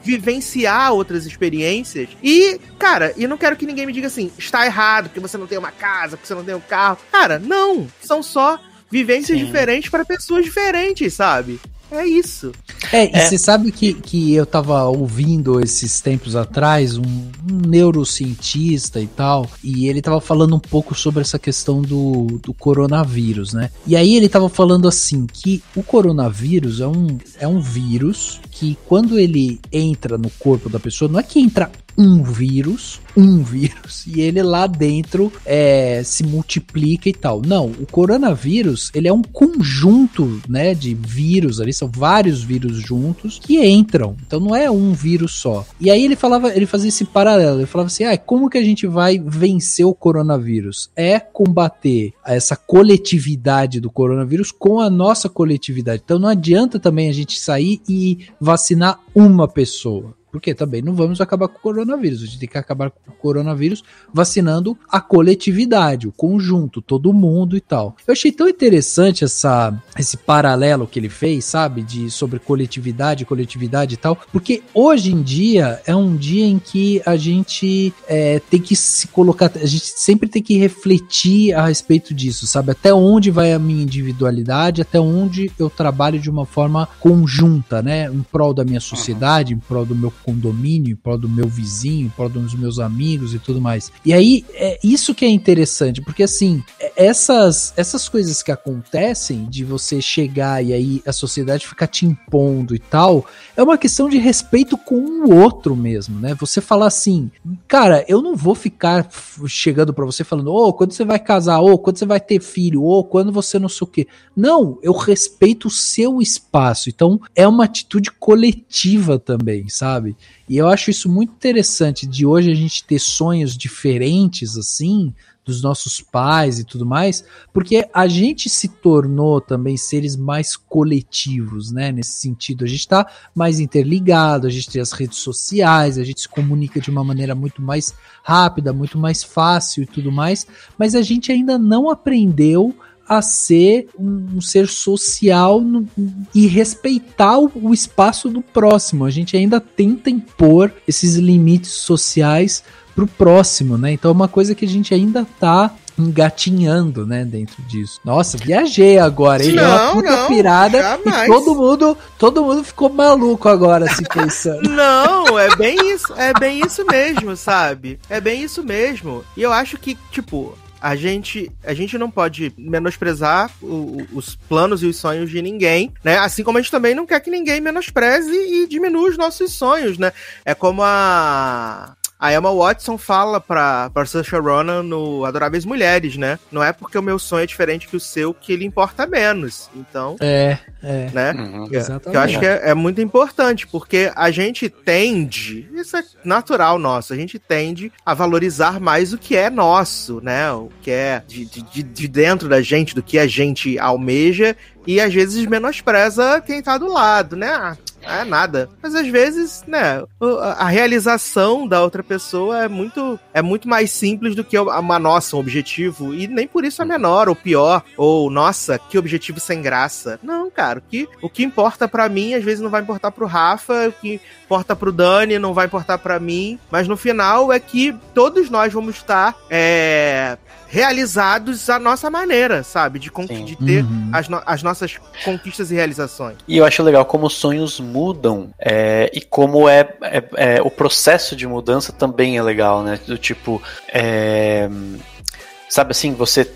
vivenciar outras experiências. E, cara, e não quero que ninguém me diga assim, está errado, porque você não tem uma casa, porque você não tem um carro. Cara, não. São só vivências Sim. diferentes para pessoas diferentes, sabe? É isso. É, e é. você sabe que, que eu tava ouvindo esses tempos atrás um, um, neurocientista e tal, e ele tava falando um pouco sobre essa questão do, do coronavírus, né? E aí ele tava falando assim que o coronavírus é um, é um vírus que quando ele entra no corpo da pessoa, não é que entra um vírus, um vírus, e ele lá dentro é, se multiplica e tal. Não, o coronavírus, ele é um conjunto, né, de vírus ali, são vários vírus juntos que entram. Então não é um vírus só. E aí ele falava, ele fazia esse paralelo, ele falava assim: "Ah, como que a gente vai vencer o coronavírus? É combater essa coletividade do coronavírus com a nossa coletividade. Então não adianta também a gente sair e vacinar uma pessoa. Porque também não vamos acabar com o coronavírus. A gente tem que acabar com o coronavírus vacinando a coletividade, o conjunto, todo mundo e tal. Eu achei tão interessante essa, esse paralelo que ele fez, sabe? De sobre coletividade, coletividade e tal. Porque hoje em dia é um dia em que a gente é, tem que se colocar. A gente sempre tem que refletir a respeito disso, sabe? Até onde vai a minha individualidade, até onde eu trabalho de uma forma conjunta, né? Em prol da minha sociedade, em prol do meu condomínio, em prol do meu vizinho, em prol dos meus amigos e tudo mais. E aí, é isso que é interessante, porque assim, é, essas, essas coisas que acontecem de você chegar e aí a sociedade ficar te impondo e tal, é uma questão de respeito com o outro mesmo, né? Você falar assim, cara, eu não vou ficar chegando para você falando, ô, oh, quando você vai casar, ô, oh, quando você vai ter filho, ô, oh, quando você não sei o quê. Não, eu respeito o seu espaço. Então, é uma atitude coletiva também, sabe? E eu acho isso muito interessante de hoje a gente ter sonhos diferentes assim, dos nossos pais e tudo mais, porque a gente se tornou também seres mais coletivos, né? Nesse sentido, a gente está mais interligado, a gente tem as redes sociais, a gente se comunica de uma maneira muito mais rápida, muito mais fácil e tudo mais, mas a gente ainda não aprendeu a ser um, um ser social no, e respeitar o, o, espaço do próximo. A gente ainda tenta impor esses limites sociais pro próximo, né? Então é uma coisa que a gente ainda tá engatinhando, né, dentro disso. Nossa, viajei agora, hein? Não, uma puta não, pirada jamais. e todo mundo, todo mundo ficou maluco agora se pensando. não, é bem isso, é bem isso mesmo, sabe? É bem isso mesmo. E eu acho que, tipo, a gente, a gente não pode menosprezar o, os planos e os sonhos de ninguém, né? Assim como a gente também não quer que ninguém menospreze e diminua os nossos sonhos, né? É como a a Emma Watson fala pra, pra Saoirse Ronan no Adoráveis Mulheres, né? Não é porque o meu sonho é diferente que o seu que ele importa menos. Então. É, é. Né? Uhum. Exatamente. Eu acho que é, é, muito importante, porque a gente tende, isso é natural nosso, a gente tende a valorizar mais o que é nosso, né? O que é de, de, de dentro da gente, do que a gente almeja, e às vezes menospreza quem tá do lado, né? É nada. Mas às vezes, né, a realização da outra pessoa é muito, é muito mais simples do que uma nossa, um objetivo. E nem por isso é menor ou pior. Ou, nossa, que objetivo sem graça. Não, cara, o que, o que importa para mim, às vezes não vai importar pro Rafa, o que importa pro Dani não vai importar para mim. Mas no final é que todos nós vamos estar é, realizados à nossa maneira, sabe? De, de ter uhum. as, no as nossas conquistas e realizações. E eu acho legal como os sonhos mudam é, e como é, é, é, o processo de mudança também é legal, né? Do tipo, é, sabe assim, você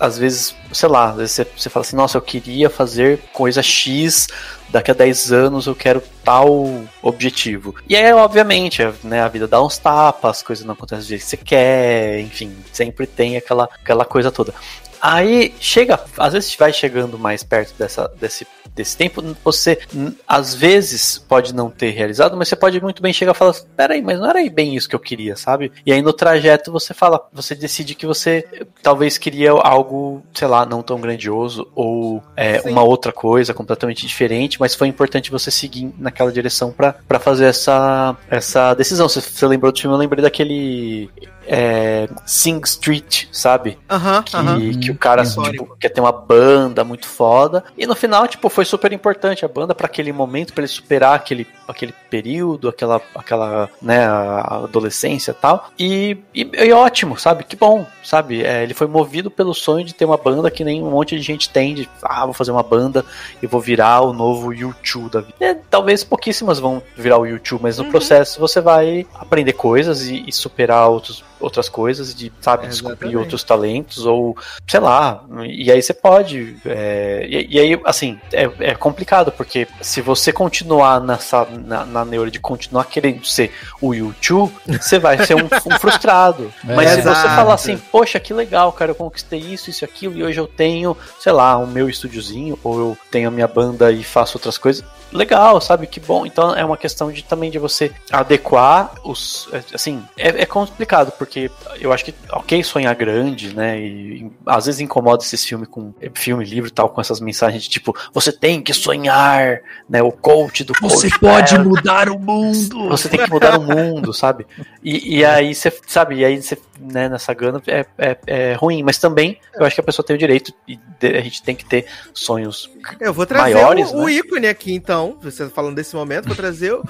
às vezes, sei lá, às vezes você, você fala assim, nossa, eu queria fazer coisa X, daqui a 10 anos eu quero tal objetivo. E aí, obviamente, né, a vida dá uns tapas, as coisas não acontecem do jeito que você quer, enfim, sempre tem aquela, aquela coisa toda. Aí chega, às vezes vai chegando mais perto dessa, desse, desse tempo, você às vezes pode não ter realizado, mas você pode muito bem chegar e falar: peraí, mas não era bem isso que eu queria, sabe? E aí no trajeto você fala, você decide que você talvez queria algo, sei lá, não tão grandioso, ou é, uma outra coisa completamente diferente, mas foi importante você seguir naquela direção para fazer essa, essa decisão. Você, você lembrou do filme? Eu lembrei daquele é, Sing Street, sabe? Aham, uh -huh, que, uh -huh. que o cara tipo, quer ter uma banda muito foda. E no final, tipo, foi super importante a banda para aquele momento, para ele superar aquele, aquele período, aquela, aquela né, adolescência e tal. E, e, e, ótimo, sabe? Que bom, sabe? É, ele foi movido pelo sonho de ter uma banda que nem um monte de gente tem, de ah, vou fazer uma banda e vou virar o novo YouTube da vida. É, talvez pouquíssimas vão virar o YouTube, mas no uhum. processo você vai aprender coisas e, e superar outros outras coisas, de, sabe, é, descobrir outros talentos, ou sei lá, e aí você pode. É, e, e, aí, assim, é, é, complicado, porque se você continuar nessa, na, na neura de continuar querendo ser o YouTube, você vai ser um, um frustrado. É, Mas se você falar assim, poxa, que legal, cara, eu conquistei isso, isso, aquilo, e hoje eu tenho, sei lá, o meu estúdiozinho, ou eu tenho a minha banda e faço outras coisas, legal, sabe? Que bom. Então é uma questão de também de você adequar os. Assim, é, é complicado, porque eu acho que, ok, sonhar grande, né? E, e às vezes incomoda esses filmes com filme, livro e tal, com essas mensagens de tipo, você tem que sonhar, né? O coach do Você pode mudar o mundo! Você tem que mudar o mundo, sabe? E, e aí você, sabe, e aí você, né, nessa gana é, é, é, ruim, mas também eu acho que a pessoa tem o direito e a gente tem que ter sonhos eu vou trazer maiores, o, né? o ícone aqui, então, você tá falando desse momento, vou trazer o,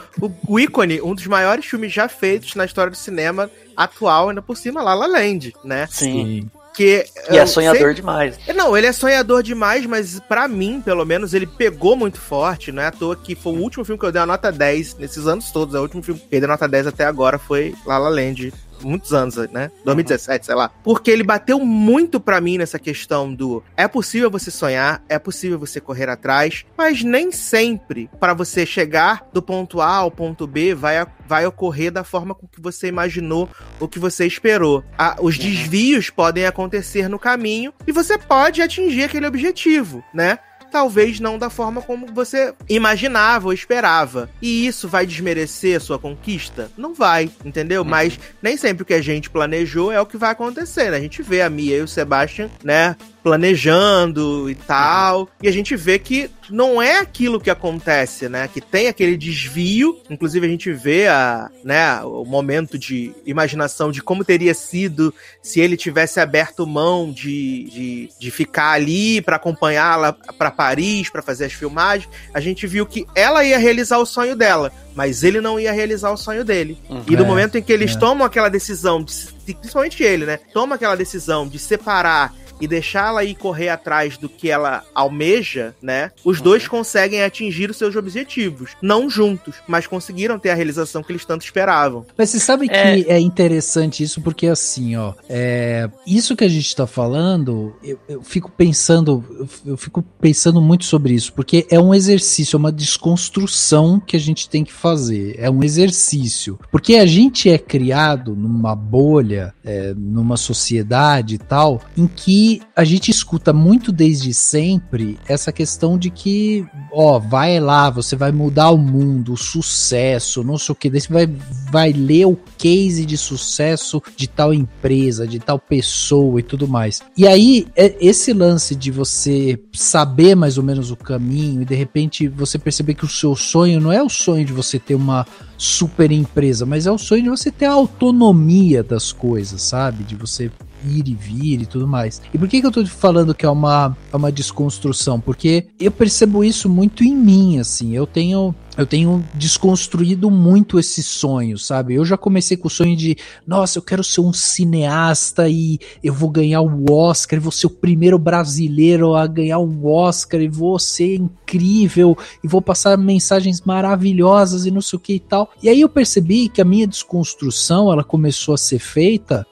o, ícone, um dos maiores filmes já feitos na história do cinema atual, ainda por cima, La La Land, né? Sim. Que, e é sonhador sei... demais. Não, ele é sonhador demais, mas para mim, pelo menos, ele pegou muito forte. Não é à toa que foi o último filme que eu dei a nota 10 nesses anos todos. É o último filme que eu dei a nota 10 até agora foi La La Land muitos anos, né? 2017, uhum. sei lá. Porque ele bateu muito para mim nessa questão do é possível você sonhar, é possível você correr atrás, mas nem sempre para você chegar do ponto A ao ponto B vai, vai ocorrer da forma com que você imaginou ou que você esperou. Ah, os uhum. desvios podem acontecer no caminho e você pode atingir aquele objetivo, né? Talvez não da forma como você imaginava ou esperava. E isso vai desmerecer a sua conquista? Não vai, entendeu? Uhum. Mas nem sempre o que a gente planejou é o que vai acontecer, né? A gente vê a Mia e o Sebastian, né, planejando e tal. E a gente vê que não é aquilo que acontece, né? Que tem aquele desvio. Inclusive, a gente vê a, né, o momento de imaginação de como teria sido se ele tivesse aberto mão de, de, de ficar ali para acompanhá-la para Paris, para fazer as filmagens. A gente viu que ela ia realizar o sonho dela, mas ele não ia realizar o sonho dele. Uhum, e no é, momento em que eles é. tomam aquela decisão, de, principalmente ele, né? Toma aquela decisão de separar e deixá-la ir correr atrás do que ela almeja, né? Os uhum. dois conseguem atingir os seus objetivos. Não juntos, mas conseguiram ter a realização que eles tanto esperavam. Mas você sabe é... que é interessante isso, porque assim, ó, é, isso que a gente tá falando, eu, eu fico pensando, eu, eu fico pensando muito sobre isso, porque é um exercício, é uma desconstrução que a gente tem que fazer. É um exercício. Porque a gente é criado numa bolha, é, numa sociedade e tal, em que a gente escuta muito desde sempre essa questão de que, ó, vai lá, você vai mudar o mundo, o sucesso, não sei o que, daí você vai, vai ler o case de sucesso de tal empresa, de tal pessoa e tudo mais. E aí, é esse lance de você saber mais ou menos o caminho e de repente você perceber que o seu sonho não é o sonho de você ter uma super empresa, mas é o sonho de você ter a autonomia das coisas, sabe? De você ir e vir e tudo mais. E por que, que eu tô falando que é uma, é uma desconstrução? Porque eu percebo isso muito em mim, assim. Eu tenho eu tenho desconstruído muito esse sonho, sabe? Eu já comecei com o sonho de, nossa, eu quero ser um cineasta e eu vou ganhar o Oscar, e vou ser o primeiro brasileiro a ganhar o Oscar, e vou ser incrível, e vou passar mensagens maravilhosas e não sei o que e tal. E aí eu percebi que a minha desconstrução, ela começou a ser feita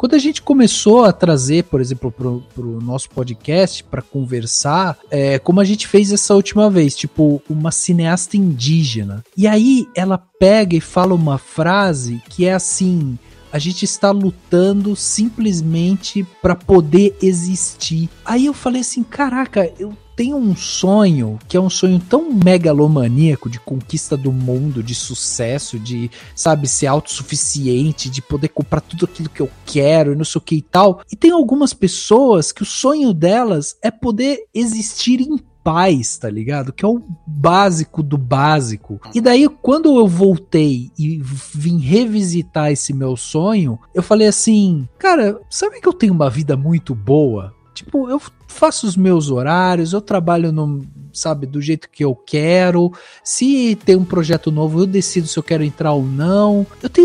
quando a gente começou a trazer, por exemplo, para o nosso podcast para conversar, é, como a gente fez essa última vez, tipo, uma cineasta indígena. E aí ela pega e fala uma frase que é assim: a gente está lutando simplesmente para poder existir. Aí eu falei assim: caraca, eu tenho um sonho que é um sonho tão megalomaníaco de conquista do mundo, de sucesso, de, sabe, ser autossuficiente, de poder comprar tudo aquilo que eu quero e não sei o que e tal. E tem algumas pessoas que o sonho delas é poder existir em paz, tá ligado? Que é o básico do básico. E daí, quando eu voltei e vim revisitar esse meu sonho, eu falei assim: cara, sabe que eu tenho uma vida muito boa? Tipo, eu faço os meus horários, eu trabalho no, sabe, do jeito que eu quero. Se tem um projeto novo, eu decido se eu quero entrar ou não. Eu tenho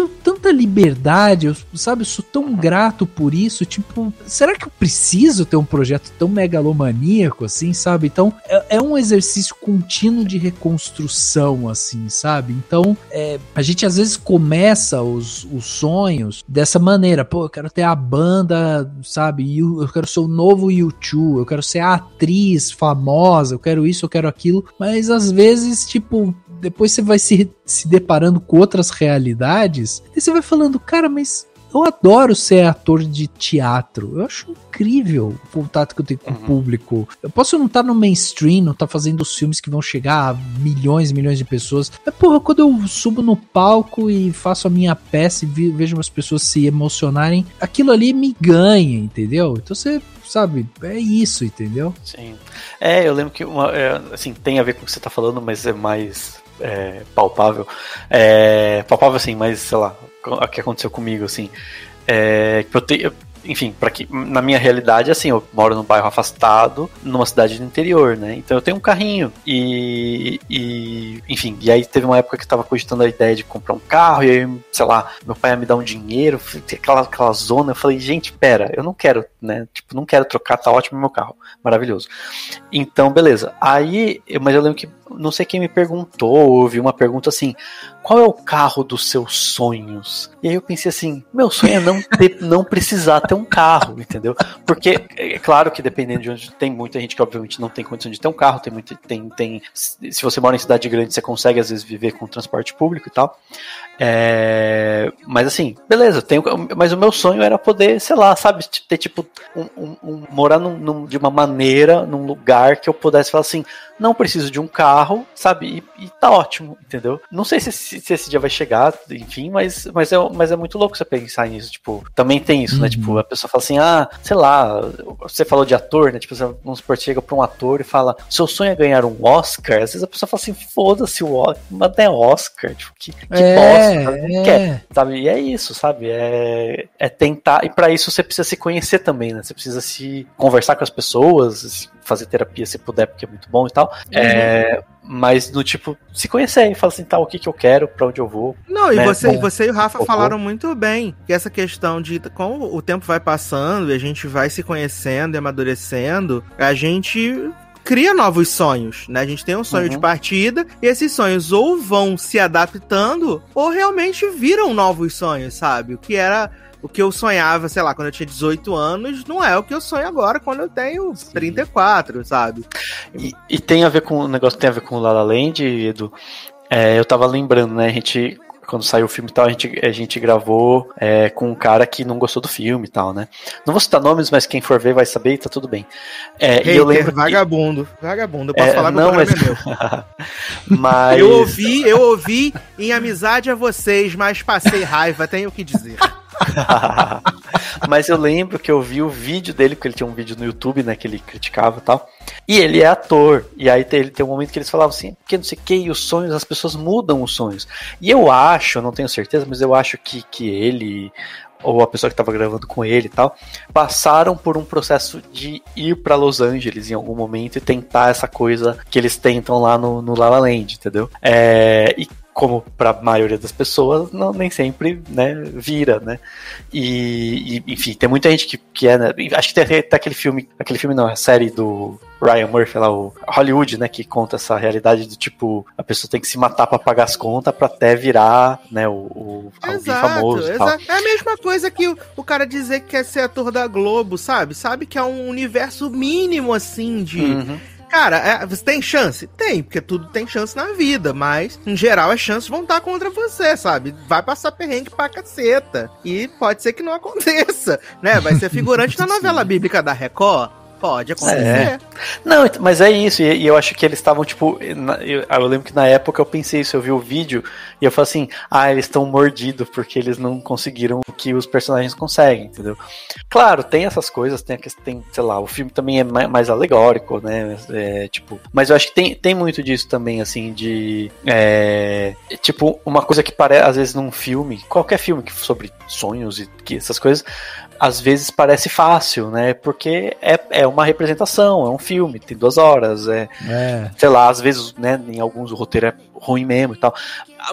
tanta liberdade, eu, sabe, eu sou tão grato por isso. Tipo, será que eu preciso ter um projeto tão megalomaníaco assim, sabe? Então, é, é um exercício contínuo de reconstrução, assim, sabe? Então, é, a gente às vezes começa os, os sonhos dessa maneira. Pô, eu quero ter a banda, sabe? Eu quero ser o novo YouTube, eu quero ser a atriz famosa, eu quero isso, eu quero aquilo, mas às vezes, tipo, depois você vai se, se deparando com outras realidades e você vai falando, cara, mas eu adoro ser ator de teatro. Eu acho incrível o contato que eu tenho com uhum. o público. Eu posso não estar tá no mainstream, não estar tá fazendo os filmes que vão chegar a milhões e milhões de pessoas. Mas, porra, quando eu subo no palco e faço a minha peça e vejo as pessoas se emocionarem, aquilo ali me ganha, entendeu? Então você sabe? É isso, entendeu? Sim. É, eu lembro que uma, é, assim, tem a ver com o que você tá falando, mas é mais é, palpável. É, palpável assim, mas sei lá, o que aconteceu comigo, assim. É, eu, te, eu enfim, para que na minha realidade, assim, eu moro num bairro afastado, numa cidade do interior, né? Então eu tenho um carrinho e, e enfim, e aí teve uma época que eu tava cogitando a ideia de comprar um carro e aí, sei lá, meu pai ia me dar um dinheiro, aquela, aquela zona, eu falei, gente, pera, eu não quero, né? Tipo, não quero trocar, tá ótimo meu carro, maravilhoso. Então, beleza. Aí, mas eu lembro que não sei quem me perguntou, ouvi uma pergunta assim: qual é o carro dos seus sonhos? E aí eu pensei assim, meu sonho é não, ter, não precisar ter um carro, entendeu? Porque é claro que dependendo de onde tem muita gente que obviamente não tem condição de ter um carro, tem muito, tem, tem, se você mora em cidade grande, você consegue às vezes viver com transporte público e tal. É, mas assim, beleza, tenho, mas o meu sonho era poder, sei lá, sabe, ter tipo, um, um, um morar num, num, de uma maneira, num lugar que eu pudesse falar assim, não preciso de um carro, sabe, e, e tá ótimo, entendeu? Não sei se, se, se, esse dia vai chegar, enfim, mas, mas, é, mas é muito louco você pensar nisso, tipo, também tem isso, né, uhum. né, tipo, a pessoa fala assim, ah, sei lá, você falou de ator, né, tipo, vamos supor, chega pra um ator e fala, seu sonho é ganhar um Oscar, às vezes a pessoa fala assim, foda-se o Oscar, mas não é Oscar, tipo, que, que é. bosta é, quer, sabe? E é isso, sabe? É, é tentar. E para isso você precisa se conhecer também, né? Você precisa se conversar com as pessoas, fazer terapia se puder, porque é muito bom e tal. Uhum. É, mas do tipo, se conhecer e falar assim, tá, o que que eu quero, para onde eu vou. Não, e, né? você, e você e o Rafa falaram muito bem que essa questão de como o tempo vai passando e a gente vai se conhecendo e amadurecendo, a gente cria novos sonhos, né? A gente tem um sonho uhum. de partida e esses sonhos ou vão se adaptando ou realmente viram novos sonhos, sabe? O que era o que eu sonhava, sei lá, quando eu tinha 18 anos, não é o que eu sonho agora quando eu tenho Sim. 34, sabe? E, e, tem a ver com o negócio tem a ver com o La La Land, Edu. É, eu tava lembrando, né? A gente quando saiu o filme e tal, a gente, a gente gravou é, com um cara que não gostou do filme e tal, né? Não vou citar nomes, mas quem for ver vai saber e tá tudo bem. É, e eu lembro vagabundo, que... vagabundo, eu posso é, falar não, mas... é meu. mas... Eu ouvi, eu ouvi em amizade a vocês, mas passei raiva, tenho o que dizer. Mas eu lembro que eu vi o vídeo dele, porque ele tinha um vídeo no YouTube, né, que ele criticava e tal. E ele é ator. E aí tem, ele tem um momento que eles falavam assim, porque não sei o que, e os sonhos, as pessoas mudam os sonhos. E eu acho, não tenho certeza, mas eu acho que, que ele, ou a pessoa que estava gravando com ele e tal, passaram por um processo de ir para Los Angeles em algum momento e tentar essa coisa que eles tentam lá no, no La La Land, entendeu? É, e como para a maioria das pessoas, não, nem sempre né, vira, né? E, e, enfim, tem muita gente que, que é, né, acho que tem até aquele filme, aquele filme não, a série do Ryan Murphy lá, o Hollywood, né, que conta essa realidade do tipo, a pessoa tem que se matar para pagar as contas para até virar, né, o, o alguém famoso. Exato. É a mesma coisa que o, o cara dizer que quer ser ator da Globo, sabe? Sabe que é um universo mínimo assim de uhum Cara, é, você tem chance? Tem, porque tudo tem chance na vida, mas em geral as chances vão estar contra você, sabe? Vai passar perrengue pra caceta. E pode ser que não aconteça, né? Vai ser figurante na novela bíblica da Record Pode acontecer. É. Não, mas é isso, e, e eu acho que eles estavam, tipo. Na, eu, eu, lembro que na época eu pensei isso, eu vi o vídeo e eu falei assim: ah, eles estão mordidos porque eles não conseguiram o que os personagens conseguem, entendeu? Claro, tem essas coisas, tem, tem sei lá, o filme também é mais, mais alegórico, né? É, tipo, mas eu acho que tem, tem muito disso também, assim, de. É, tipo, uma coisa que parece, às vezes, num filme, qualquer filme que sobre sonhos e que essas coisas às vezes parece fácil, né? Porque é, é uma representação, é um filme, tem duas horas, é, é. sei lá, às vezes, né, em alguns o roteiro é ruim mesmo e tal.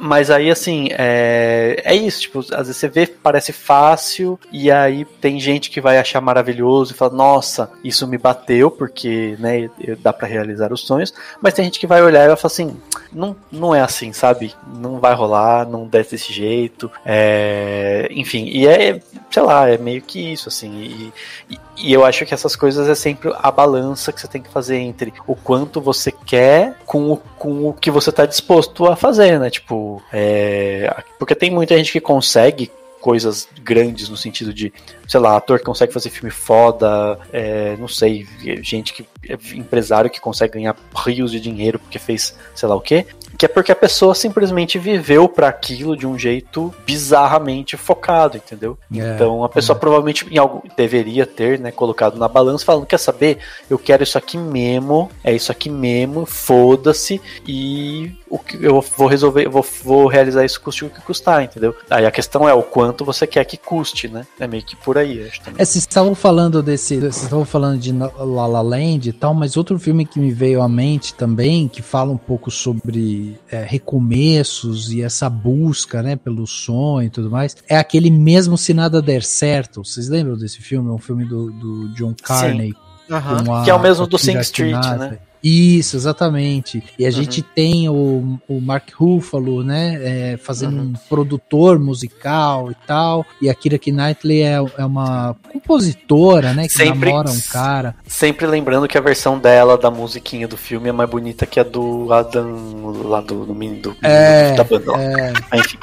Mas aí, assim, é, é isso, tipo, às vezes você vê, parece fácil, e aí tem gente que vai achar maravilhoso e fala, nossa, isso me bateu, porque, né, dá para realizar os sonhos, mas tem gente que vai olhar e vai falar assim, não, não é assim, sabe? Não vai rolar, não desce desse jeito, é, enfim, e é, sei lá, é meio que isso, assim, e, e, e eu acho que essas coisas é sempre a balança que você tem que fazer entre o quanto você quer com o, com o que você está disposto a fazer, né? Tipo, é, porque tem muita gente que consegue coisas grandes no sentido de, sei lá, ator que consegue fazer filme foda, é, não sei, gente que é empresário que consegue ganhar rios de dinheiro porque fez sei lá o quê que é porque a pessoa simplesmente viveu para aquilo de um jeito bizarramente focado, entendeu? É, então a pessoa é. provavelmente em algo deveria ter, né, colocado na balança, falando quer saber, eu quero isso aqui mesmo, é isso aqui mesmo, foda-se e o que eu vou resolver, vou, vou realizar isso custe o que custar, entendeu? Aí a questão é o quanto você quer que custe, né? É meio que por aí, acho também. É, vocês estavam falando desse, vocês estavam falando de La La Land e tal, mas outro filme que me veio à mente também, que fala um pouco sobre é, recomeços e essa busca, né, pelo sonho e tudo mais, é aquele mesmo Se Nada Der Certo. Vocês lembram desse filme? É um filme do, do John Carney. Uhum. que é o mesmo do Sing Street, né? Isso, exatamente. E a uhum. gente tem o, o Mark Ruffalo, né, é, fazendo uhum. um produtor musical e tal. E a Kira Knightley é, é uma compositora, né, que sempre, namora um cara. Sempre lembrando que a versão dela da musiquinha do filme é mais bonita que a do Adam lá do, do, do, é, da banda. É. Enfim.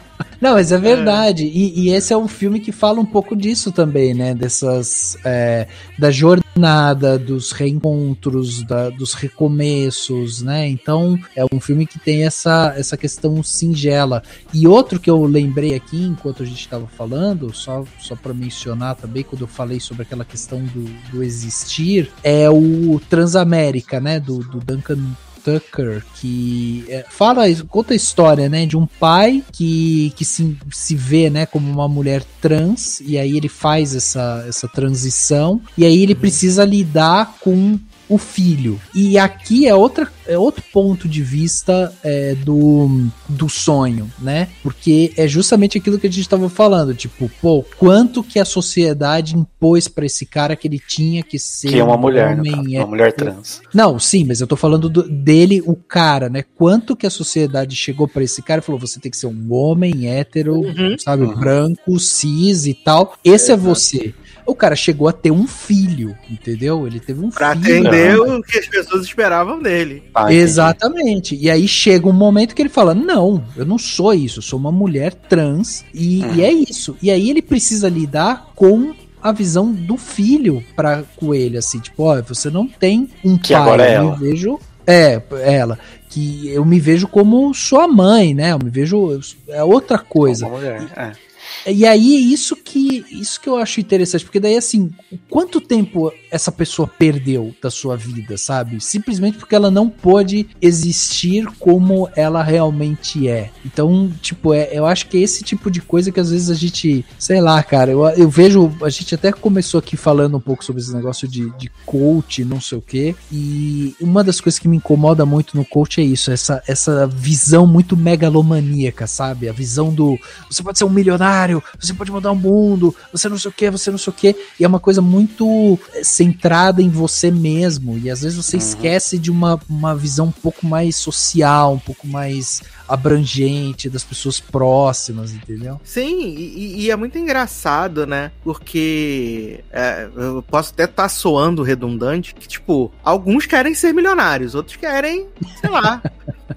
Não, mas é verdade. É. E, e, esse é um filme que fala um pouco disso também, né? Dessas. É, da jornada, dos reencontros, da, dos recomeços, né? Então, é um filme que tem essa, essa questão singela. E outro que eu lembrei aqui, enquanto a gente estava falando, só, só para mencionar também, quando eu falei sobre aquela questão do, do existir, é o Transamérica, né? Do, do Duncan Tucker, que é, fala, conta a história, né, de um pai que, que se, se vê, né, como uma mulher trans, e aí ele faz essa, essa transição, e aí ele uhum. precisa lidar com o filho. E aqui é, outra, é outro ponto de vista é, do, do sonho, né? Porque é justamente aquilo que a gente estava falando, tipo, pô, quanto que a sociedade impôs para esse cara que ele tinha que ser que é uma mulher, homem, uma mulher trans. Não, sim, mas eu tô falando do, dele, o cara, né? Quanto que a sociedade chegou para esse cara e falou, você tem que ser um homem hétero, uhum. sabe, uhum. branco, cis e tal. Esse é, é você. O cara chegou a ter um filho, entendeu? Ele teve um pra filho. Pra atender o que as pessoas esperavam dele. Ah, Exatamente. E aí chega um momento que ele fala: Não, eu não sou isso, eu sou uma mulher trans e, hum. e é isso. E aí ele precisa lidar com a visão do filho para com ele, assim, tipo, ó, você não tem um que pai, agora é eu ela. vejo é, ela. Que eu me vejo como sua mãe, né? Eu me vejo. É outra coisa. Mulher, é. E aí, isso que, isso que eu acho interessante, porque daí, assim, quanto tempo essa pessoa perdeu da sua vida, sabe? Simplesmente porque ela não pôde existir como ela realmente é. Então, tipo, é, eu acho que é esse tipo de coisa que às vezes a gente, sei lá, cara, eu, eu vejo, a gente até começou aqui falando um pouco sobre esse negócio de, de coach, não sei o quê, e uma das coisas que me incomoda muito no coach é isso, essa, essa visão muito megalomaníaca, sabe? A visão do, você pode ser um milionário, você pode mudar o mundo, você não sei o que, você não sei o que. E é uma coisa muito eh, centrada em você mesmo. E às vezes você uhum. esquece de uma, uma visão um pouco mais social, um pouco mais abrangente das pessoas próximas, entendeu? Sim, e, e é muito engraçado, né? Porque é, eu posso até estar tá soando redundante, que, tipo, alguns querem ser milionários, outros querem, sei lá.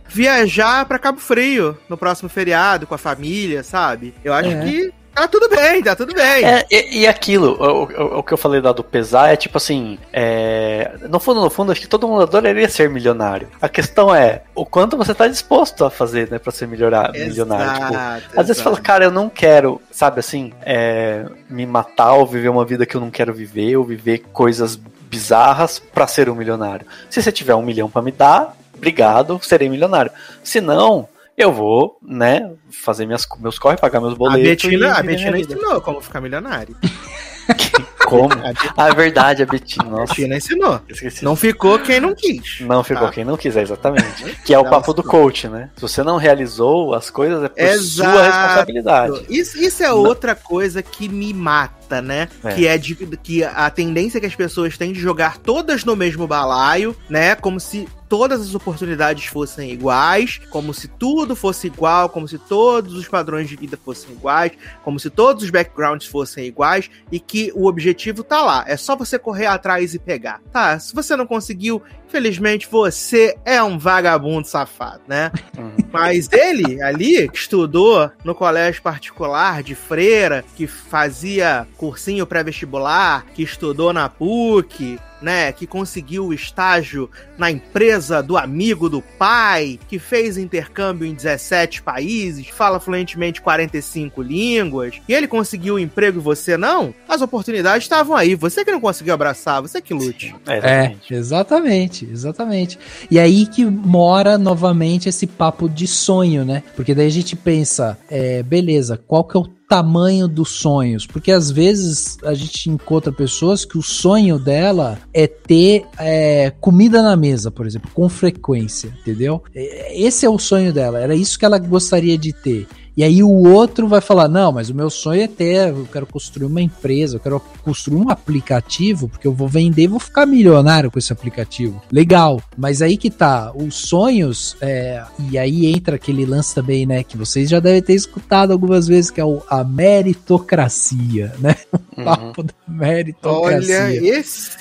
viajar para Cabo Frio no próximo feriado com a família, sabe? Eu acho é. que Tá tudo bem, tá tudo bem. É, e, e, aquilo, o, o, o, que eu falei lá do pesar é tipo assim, é, no fundo, no fundo, acho que todo mundo adoraria ser milionário. A questão é, o quanto você tá disposto a fazer, né, pra ser melhorar, exato, milionário. Tipo, exato. às vezes fala, cara, eu não quero, sabe assim, é, me matar ou viver uma vida que eu não quero viver, ou viver coisas bizarras para ser um milionário. Se você tiver um milhão para me dar, obrigado, serei milionário. Se não, eu vou, né, fazer minhas, meus corre, pagar meus boletos. A Betina, a Betina ensinou como ficar milionário. Como? Ah, é verdade, a Betina. Nossa. A Betina ensinou. Esqueci. Não ficou quem não quis. Não ficou ah. quem não quiser, exatamente. Que é o papo do coach, né? Se você não realizou as coisas, é por Exato. sua responsabilidade. Isso, isso é não. outra coisa que me mata, né? É. Que é de que a tendência que as pessoas têm de jogar todas no mesmo balaio, né? Como se todas as oportunidades fossem iguais, como se tudo fosse igual, como se todos os padrões de vida fossem iguais, como se todos os backgrounds fossem iguais e que o objetivo tá lá. É só você correr atrás e pegar. Tá, se você não conseguiu, Infelizmente, você é um vagabundo safado, né? Uhum. Mas ele, ali, que estudou no colégio particular de freira, que fazia cursinho pré-vestibular, que estudou na PUC, né, que conseguiu o estágio na empresa do amigo do pai, que fez intercâmbio em 17 países, fala fluentemente 45 línguas, e ele conseguiu o emprego e você não, as oportunidades estavam aí. Você que não conseguiu abraçar, você que lute. É, exatamente. É, exatamente exatamente, exatamente. E aí que mora novamente esse papo de sonho, né? Porque daí a gente pensa, é, beleza, qual que é o tamanho dos sonhos, porque às vezes a gente encontra pessoas que o sonho dela é ter é, comida na mesa, por exemplo, com frequência, entendeu? É, esse é o sonho dela, era isso que ela gostaria de ter. E aí o outro vai falar: não, mas o meu sonho é ter, eu quero construir uma empresa, eu quero construir um aplicativo, porque eu vou vender e vou ficar milionário com esse aplicativo. Legal, mas aí que tá, os sonhos, é, e aí entra aquele lance também, né, que vocês já devem ter escutado algumas vezes, que é o, a meritocracia, né? O uhum. papo da meritocracia. Olha, esse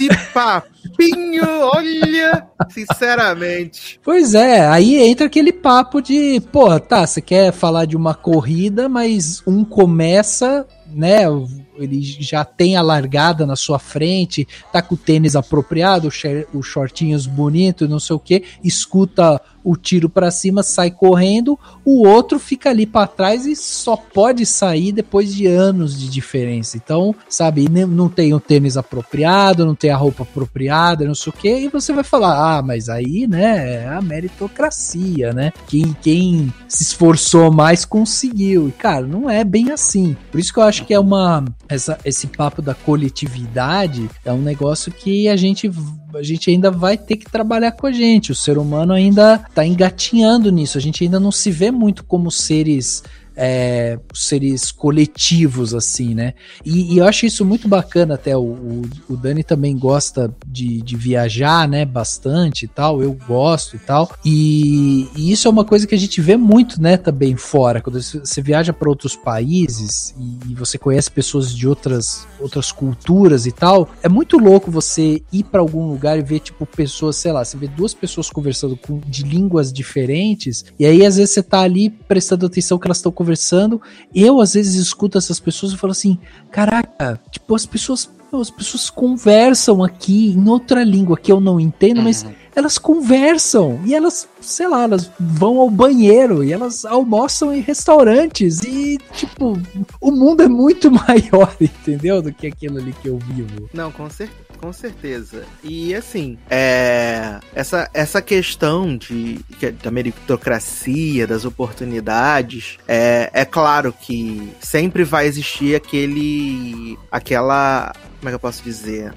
papinho, olha, sinceramente. Pois é, aí entra aquele papo de, porra, tá, você quer falar de uma corrida, mas um começa, né, ele já tem a largada na sua frente, tá com o tênis apropriado, os shortinhos bonitos, não sei o que, escuta o tiro para cima, sai correndo, o outro fica ali para trás e só pode sair depois de anos de diferença. Então, sabe, não tem o tênis apropriado, não tem a roupa apropriada, não sei o que, e você vai falar, ah, mas aí, né, é a meritocracia, né? Quem, quem se esforçou mais conseguiu. E, cara, não é bem assim. Por isso que eu acho que é uma essa, esse papo da coletividade é um negócio que a gente, a gente ainda vai ter que trabalhar com a gente. O ser humano ainda está engatinhando nisso. A gente ainda não se vê muito como seres é, seres coletivos, assim, né? E, e, eu acho isso muito bacana até. O, o, o Dani também gosta de, de, viajar, né? Bastante e tal. Eu gosto e tal. E, e, isso é uma coisa que a gente vê muito, né? Também fora. Quando você viaja para outros países e, e, você conhece pessoas de outras, outras culturas e tal, é muito louco você ir para algum lugar e ver, tipo, pessoas, sei lá, você vê duas pessoas conversando com, de línguas diferentes. E aí, às vezes, você tá ali prestando atenção que elas estão conversando conversando, eu às vezes escuto essas pessoas e falo assim: caraca, tipo, as pessoas, as pessoas conversam aqui em outra língua que eu não entendo, uhum. mas elas conversam e elas, sei lá, elas vão ao banheiro e elas almoçam em restaurantes e, tipo, o mundo é muito maior, entendeu? Do que aquilo ali que eu vivo. Não, com certeza com certeza. E assim, é, essa, essa questão de, da meritocracia, das oportunidades, é, é claro que sempre vai existir aquele. aquela. Como é que eu posso dizer?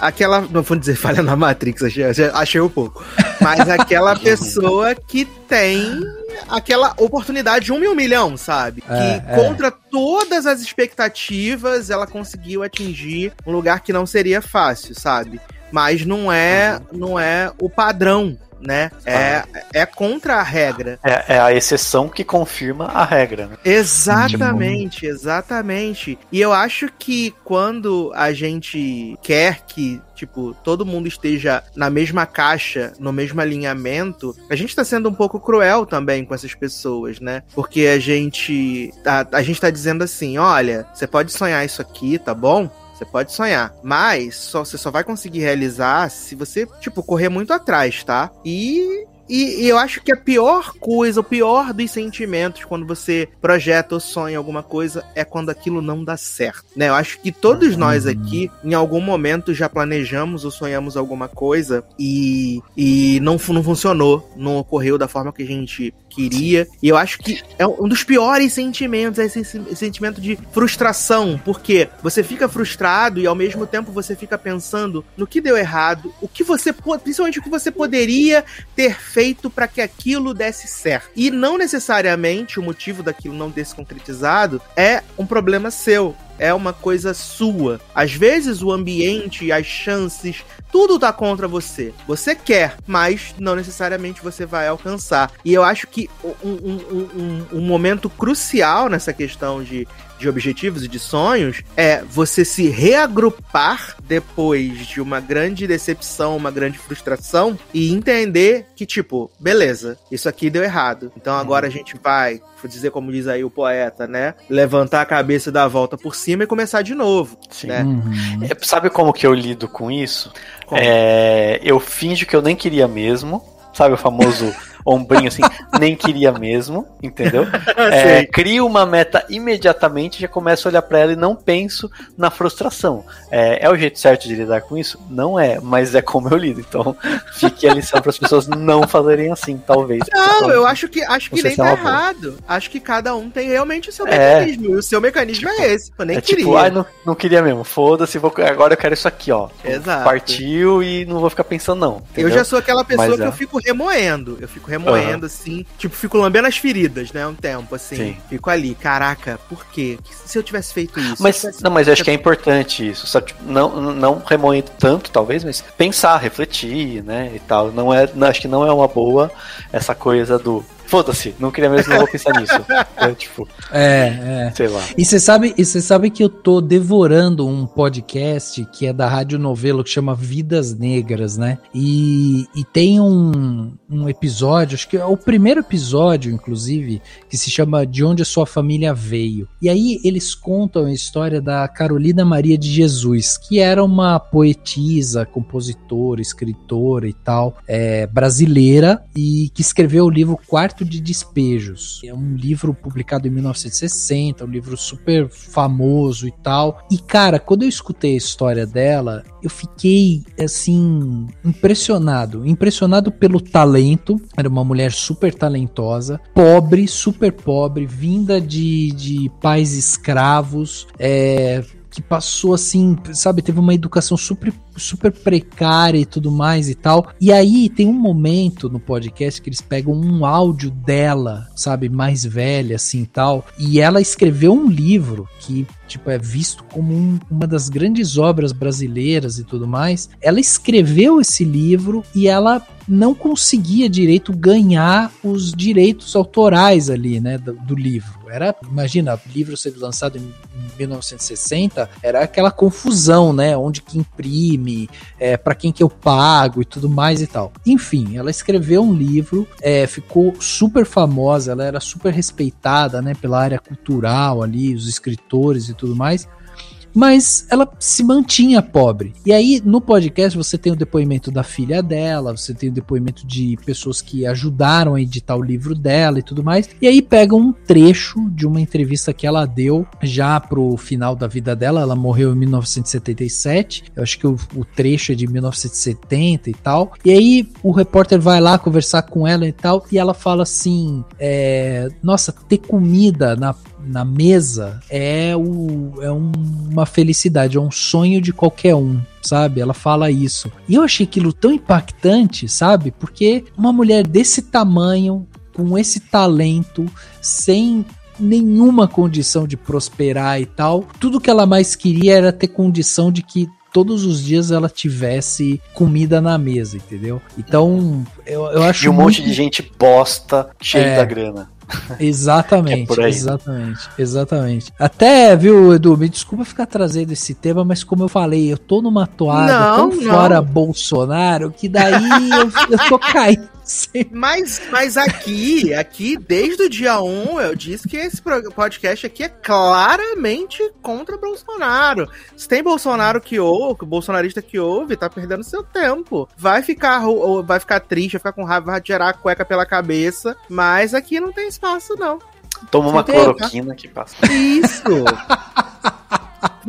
Aquela, não vou dizer falha na Matrix, achei, achei um pouco, mas aquela pessoa que tem aquela oportunidade de um mil milhão, sabe? É, que é. contra todas as expectativas ela conseguiu atingir um lugar que não seria fácil, sabe? Mas não é, não é o padrão né? É, é contra a regra. É, é, a exceção que confirma a regra, né? Exatamente, exatamente. E eu acho que quando a gente quer que tipo, todo mundo esteja na mesma caixa, no mesmo alinhamento, a gente tá sendo um pouco cruel também com essas pessoas, né? Porque a gente. A, a gente tá dizendo assim: olha, você pode sonhar isso aqui, tá bom? Você pode sonhar, mas só, você só vai conseguir realizar se você, tipo, correr muito atrás, tá? E e, e, eu acho que a pior coisa, o pior dos sentimentos quando você projeta ou sonha alguma coisa é quando aquilo não dá certo, né? Eu acho que todos nós uhum. aqui, em algum momento, já planejamos ou sonhamos alguma coisa e, e não, não funcionou, não ocorreu da forma que a gente queria. E eu acho que é um dos piores sentimentos, é esse, sentimento de frustração, porque você fica frustrado e ao mesmo tempo você fica pensando no que deu errado, o que você, principalmente o que você poderia ter feito para que aquilo desse certo. E não necessariamente o motivo daquilo não ter se concretizado é um problema seu é uma coisa sua. Às vezes o ambiente, as chances, tudo tá contra você. Você quer, mas não necessariamente você vai alcançar. E eu acho que um, um, um, um momento crucial nessa questão de de objetivos e de sonhos é você se reagrupar depois de uma grande decepção, uma grande frustração e entender que, tipo, beleza, isso aqui deu errado. Então agora a gente vai, vou dizer como diz aí o poeta, né? Levantar a cabeça e dar a volta por cima e começar de novo. Sim. Né? Uhum. É, sabe como que eu lido com isso? É, eu finjo que eu nem queria mesmo. Sabe o famoso ombrinho assim, nem queria mesmo, entendeu? É, crio uma meta imediatamente, já começo a olhar para ela e não penso na frustração. É, é, o jeito certo de lidar com isso? Não é, mas é como eu lido. Então, fique a lição para as pessoas não fazerem assim, talvez. Não, eu acho que acho que nem tá errado. Acho que cada um tem realmente o seu é, mecanismo. E o seu mecanismo tipo, é esse. Eu nem é queria. Tipo, ah, não, não queria mesmo. Foda-se, vou, agora eu quero isso aqui, ó. Exato. Partiu e não vou ficar pensando, não. Entendeu? Eu já sou aquela pessoa mas, que eu é. fico remoendo. Eu fico remoendo, uhum. assim. Tipo, fico lambendo as feridas, né? Um tempo, assim. Sim. Fico ali, caraca, por quê? Se eu tivesse feito isso. Mas, tivesse... não, mas eu acho que é importante isso. Só, tipo, não, não remoendo tanto, talvez, mas pensar, refletir, né? E tal. Não é, não, acho que não é uma boa essa coisa do foda-se, não queria mesmo, não vou pensar nisso. É, tipo, é, é. Sei lá. E você sabe, e você sabe que eu tô devorando um podcast que é da Rádio Novelo que chama Vidas Negras, né? E, e tem um, um episódio, acho que é o primeiro episódio, inclusive, que se chama De Onde a Sua Família Veio. E aí eles contam a história da Carolina Maria de Jesus, que era uma poetisa, compositora, escritora e tal, é, brasileira, e que escreveu o livro Quarto de Despejos. É um livro publicado em 1960, um livro super famoso e tal. E cara, quando eu escutei a história dela, eu fiquei assim impressionado, impressionado pelo talento. Era uma mulher super talentosa, pobre, super pobre, vinda de, de pais escravos, é, que passou assim, sabe, teve uma educação super, super precária e tudo mais e tal. E aí tem um momento no podcast que eles pegam um áudio dela, sabe, mais velha assim tal, e ela escreveu um livro que tipo é visto como um, uma das grandes obras brasileiras e tudo mais. Ela escreveu esse livro e ela não conseguia direito ganhar os direitos autorais ali, né, do, do livro. Era, imagina, o livro ser lançado em 1960, era aquela confusão, né, onde que imprime, é, para quem que eu pago e tudo mais e tal. Enfim, ela escreveu um livro, é, ficou super famosa, ela era super respeitada, né, pela área cultural ali, os escritores e tudo mais mas ela se mantinha pobre. E aí, no podcast, você tem o depoimento da filha dela, você tem o depoimento de pessoas que ajudaram a editar o livro dela e tudo mais. E aí pega um trecho de uma entrevista que ela deu já pro final da vida dela. Ela morreu em 1977. Eu acho que o, o trecho é de 1970 e tal. E aí o repórter vai lá conversar com ela e tal. E ela fala assim: é, Nossa, ter comida na na mesa é, o, é um, uma felicidade, é um sonho de qualquer um, sabe? Ela fala isso. E eu achei aquilo tão impactante, sabe? Porque uma mulher desse tamanho, com esse talento, sem nenhuma condição de prosperar e tal, tudo que ela mais queria era ter condição de que todos os dias ela tivesse comida na mesa, entendeu? Então, eu, eu acho. E um muito... monte de gente bosta cheio é, da grana. Exatamente, é exatamente, exatamente. Até, viu, Edu, me desculpa ficar trazendo esse tema, mas como eu falei, eu tô numa toada não, tão não. fora Bolsonaro que daí eu, eu tô caindo. Mas, mas aqui, aqui, desde o dia 1, eu disse que esse podcast aqui é claramente contra Bolsonaro. Se tem Bolsonaro que ouve, bolsonarista que ouve, tá perdendo seu tempo. Vai ficar, vai ficar triste, vai ficar com raiva, vai tirar a cueca pela cabeça, mas aqui não tem espaço, não. Toma uma cloroquina que passa. Isso!